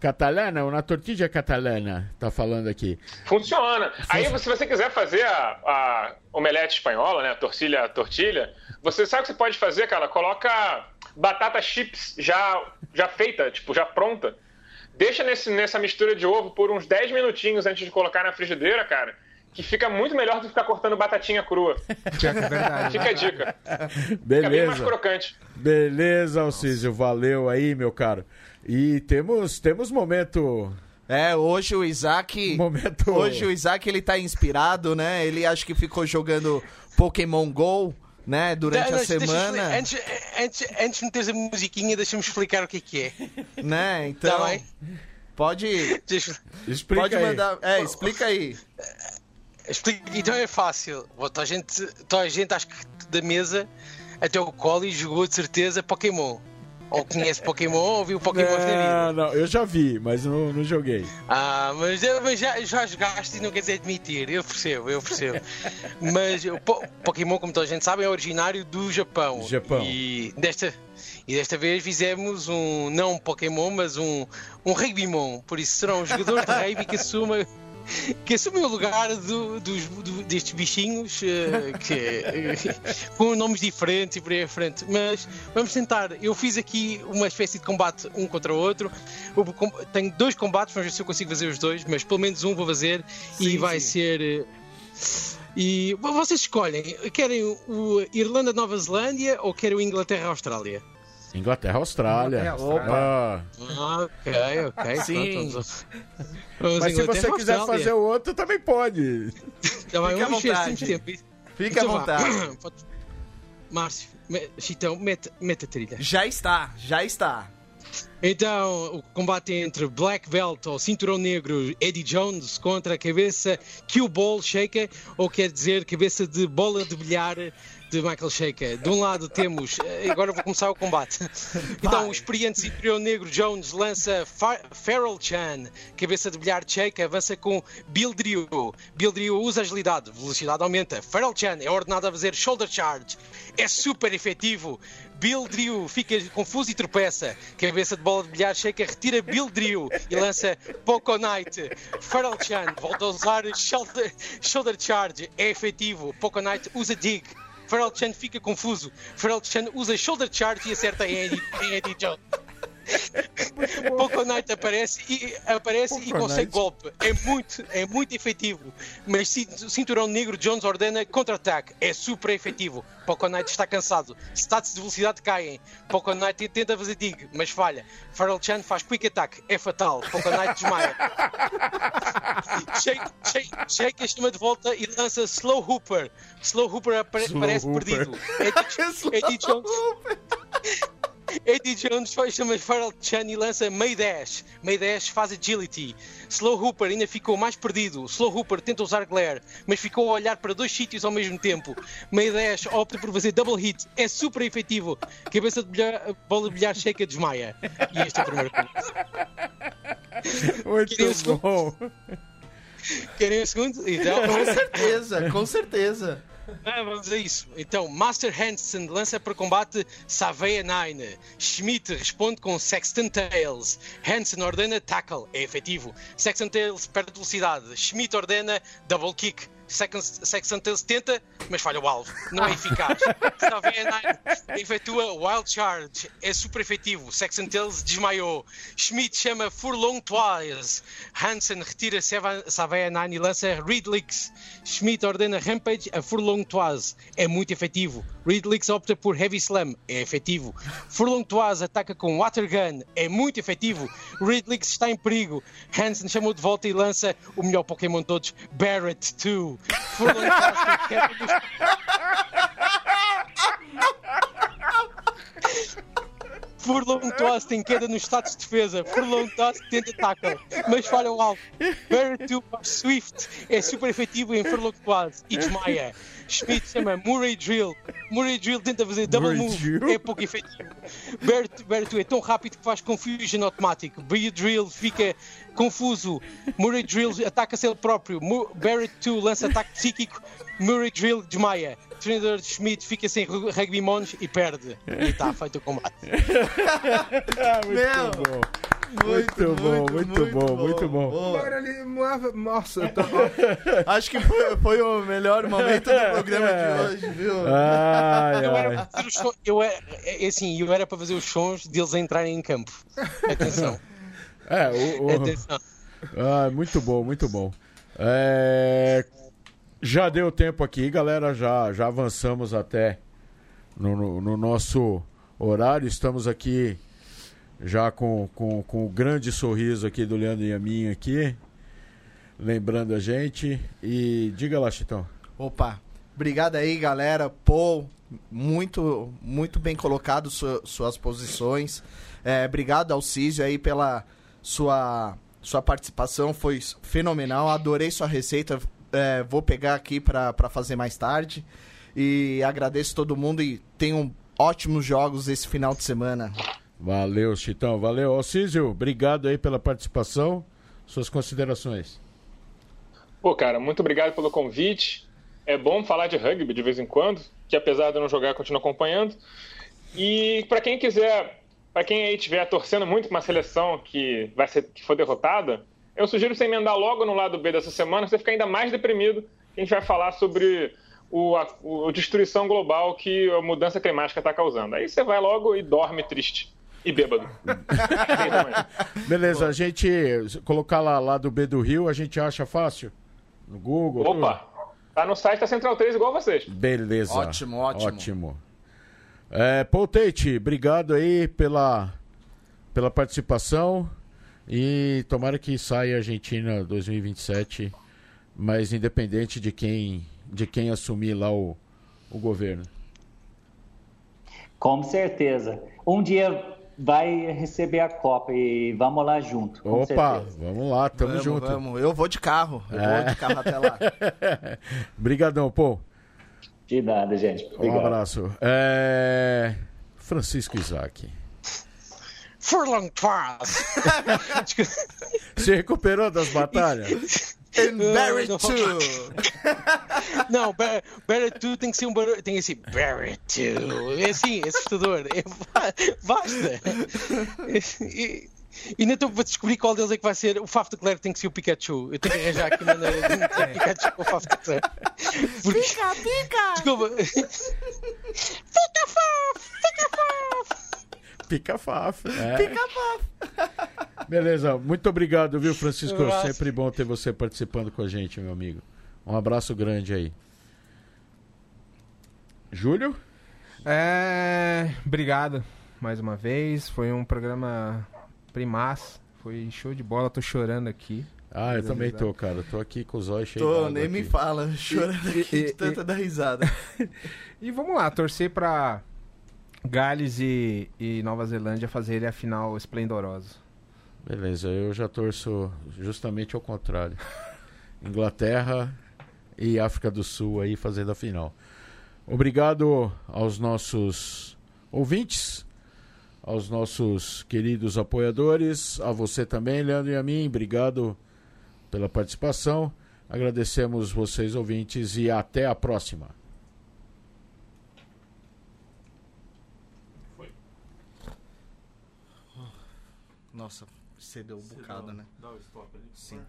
Catalana, uma tortilha catalana, tá falando aqui. Funciona. Aí, se você quiser fazer a, a omelete espanhola, né, a tortilha, a tortilha, você sabe o que você pode fazer, cara? Coloca batata chips já, já feita, tipo, já pronta. Deixa nesse, nessa mistura de ovo por uns 10 minutinhos antes de colocar na frigideira, cara que fica muito melhor do que ficar cortando batatinha crua. É verdade. Fica a dica. Fica bem mais Beleza. crocante. Beleza, Alcísio. Valeu aí, meu caro. E temos, temos momento. É, hoje o Isaac. Momento. Hoje o Isaac ele tá inspirado, né? Ele acho que ficou jogando Pokémon GO, né? Durante Não, a não, semana. Antes, antes, antes de meteres a musiquinha, deixa-me explicar o que é que é. Né? Então. Tá bem? Pode. Deixa- Explica pode aí. mandar. É, explica aí. Então é fácil. Toda a gente, toda a gente acho que da mesa até o Coli jogou de certeza Pokémon. Ou conhece Pokémon ou viu Pokémon na vida. Não, não, eu já vi, mas não, não joguei. Ah, mas, mas já, já jogaste e não quer dizer admitir. Eu percebo, eu percebo. mas o Po- Pokémon, como toda a gente sabe, é originário do Japão. Japão. E desta, e desta vez fizemos um, não um Pokémon, mas um, um Rugbymon. Por isso será um jogador de rugby que assuma. Que assume o lugar do- dos, do- destes bichinhos eh, que, com nomes diferentes e por aí à frente. Mas vamos tentar. Eu fiz aqui uma espécie de combate um contra o outro. Com- Tenho dois combates, vamos ver se eu consigo fazer os dois, mas pelo menos um vou fazer e Sim, vai sim. ser. eh, E vo- vocês escolhem, querem o Irlanda-Nova Zelândia ou querem o Inglaterra-Austrália? Inglaterra, Austrália. Inglaterra. Ah, Ah, ok, ok. Sim. Pronto, vamos, vamos mas se você quiser fazer o outro, também pode. Bem, Fica à vontade. Fica à Então vontade. Márcio, Chitão, mete, mete a trilha. Já está, já está. Então, o combate entre Black Belt ou Cinturão Negro Eddie Jones contra a cabeça Cue Ball Shaker, ou quer dizer, cabeça de bola de bilhar de Michael Shaker. De um lado temos, eh, agora vou começar o combate. Então, o experiente Cinturão Negro Jones lança Farrell Chan, cabeça de bilhar Shaker, avança com Bill Drew. Bill Drew usa agilidade, velocidade aumenta. Farrell Chan é ordenado a fazer shoulder charge, é super efetivo. Bill Drew fica confuso e tropeça. Cabeça de bola de bilhar checa, retira Bill Drew e lança Poco Knight. Farrell Chan volta a usar shoulder, shoulder charge, é efetivo. Poco Knight usa dig. Farrell Chan fica confuso. Farrell Chan usa shoulder charge e acerta em Eddie, em Eddie Jones. Poco Knight aparece e, aparece e consegue golpe. É muito, é muito efetivo. Mas cin- Cinturão Negro Jones ordena contra-ataque. É super efetivo. Poco Knight está cansado. Stats de velocidade caem. Poco Knight tenta fazer dig, mas falha. Farrell Chan faz quick attack. É fatal. Poco Knight desmaia. Shake, shake, shake chama de volta e lança Slow Hooper. Slow Hooper apare- Slow parece Hooper. perdido. Eddie, Eddie Jones. Eddie Jones faz, chama Farrell Chan e lança May Dash. May Dash faz agility. Slow Hooper ainda ficou mais perdido. Slow Hooper tenta usar glare, mas ficou a olhar para dois sítios ao mesmo tempo. May Dash opta por fazer double hit. É super efetivo. Cabeça de bilhar, bola de bilhar checa desmaia. E este é o primeiro combate. Muito bom. Querem o segundo? Então, Com certeza, com certeza. Ah, vamos a isso. Então, Master Hansen lança para combate Savea 9. Schmidt responde com Sexton Tails. Hansen ordena tackle, é efetivo. Sexton Tails perde velocidade. Schmidt ordena double kick. Sexton Sexton Tails tenta, mas falha o alvo. Não é eficaz. Savea 9 efetua Wild Charge, é super efetivo. Sexton Tails desmaiou. Schmidt chama Furlong Twice. Hansen retira Savea 9 e lança Reedlix. Schmidt ordena Rampage a Furlong Twice. É muito efetivo. Reedlix opta por Heavy Slam. É efetivo. Furlong Twice ataca com Water Gun. É muito efetivo. Reedlix está em perigo. Hansen chamou de volta e lança o melhor Pokémon de todos, Barrett 2. Furlong Twice tem nos Furlong Toss tem queda no status de defesa. Furlong Toss tenta tackle, mas falha o alvo. Barrett 2 faz Swift é super efetivo em Furlong Toss e desmaia. Schmidt chama Murray Drill. Murray Drill tenta fazer double Murray move, Drill? é pouco efetivo. Barrett, 2 é tão rápido que faz confusion automático. Murray Drill fica confuso. Murray Drill ataca-se ele próprio. Barrett 2 lança ataque psíquico. Murray Drill desmaia. O treinador Schmidt fica sem ru- rugby mons e perde. E está feito o combate. Muito bom. Muito, bom, muito, bom, muito bom. Boa. Agora ele moava- Nossa, tô... Acho que foi, foi o melhor momento do programa de hoje, viu? Ai, Eu era para fazer os sons, eu era, é assim, eu era para fazer os sons deles entrarem em campo. Atenção, É, o, o- atenção. Ah, muito bom, muito bom. É, Já deu tempo aqui, galera. Já, já avançamos até no, no, no nosso horário. Estamos aqui já com, com, com o grande sorriso aqui do Leandro e a minha aqui, lembrando a gente. E diga lá, Chitão. Opa, obrigado aí, galera. Paul, muito, muito bem colocado su suas posições. É, obrigado, Alcísio, aí pela sua, sua participação. Foi fenomenal. Adorei sua receita. É, vou pegar aqui para fazer mais tarde. E agradeço todo mundo e tenham ótimos jogos esse final de semana. Valeu, Chitão. Valeu. Alcísio, obrigado aí pela participação. Suas considerações. Pô, cara, muito obrigado pelo convite. É bom falar de rugby de vez em quando, que apesar de eu não jogar, eu continuo acompanhando. E para quem quiser, para quem aí estiver torcendo muito com uma seleção que vai ser que for derrotada, eu sugiro você emendar logo no lado B dessa semana, você fica ainda mais deprimido, que a gente vai falar sobre o, a, a destruição global que a mudança climática está causando. Aí você vai logo e dorme triste e bêbado. Beleza, a gente colocar lá, lá do B do Rio, a gente acha fácil? No Google? Opa! Tudo. Tá no site da Central 3 igual vocês. Beleza. Ótimo, ótimo. Ótimo. É, Paul Tate, obrigado aí pela, pela participação e tomara que saia a Argentina 2027, mas independente de quem, de quem assumir lá o, o governo. Com certeza. Um dia vai receber a Copa e vamos lá junto. Opa, certeza. vamos lá, tamo vamos, junto. Vamos. Eu vou de carro, eu é. vou de carro até lá. Obrigadão, pô. De nada, gente. Obrigado. Um abraço. É... Francisco Isaac. Furlong Pass. Se recuperou das batalhas? And Barry 2. Não, Barry 2 tem que ser um barulho. Tem que ser Barry 2. É assim, é assustador. É, basta. E, e ainda estou para descobrir qual deles é que vai ser. O Faf de Claire tem que ser o Pikachu. Eu tenho que arranjar aqui maneira de meter Pikachu com o Faf de Claire. Porque... Pica, pica! Desculpa. Fica Faf! Fica Faf! Pica Faf. É. Pica Faf. Beleza, muito obrigado, viu, Francisco? Um Sempre bom ter você participando com a gente, meu amigo. Um abraço grande aí. Júlio? É. Obrigado mais uma vez. Foi um programa primaz. Foi show de bola. Tô chorando aqui. Ah, eu também tô, cara. Tô aqui com os olhos cheios Tô, nem aqui. me fala. Chorando e, aqui e, de tanta e, da risada. e vamos lá, torcer pra Gales e, e Nova Zelândia fazerem a final esplendorosa. Beleza, eu já torço justamente ao contrário. Inglaterra e África do Sul aí fazendo a final. Obrigado aos nossos ouvintes, aos nossos queridos apoiadores, a você também, Leandro e a mim. Obrigado pela participação. Agradecemos vocês ouvintes e até a próxima. Nossa, cedeu um bocado, né? Dá o stop ali. Sim.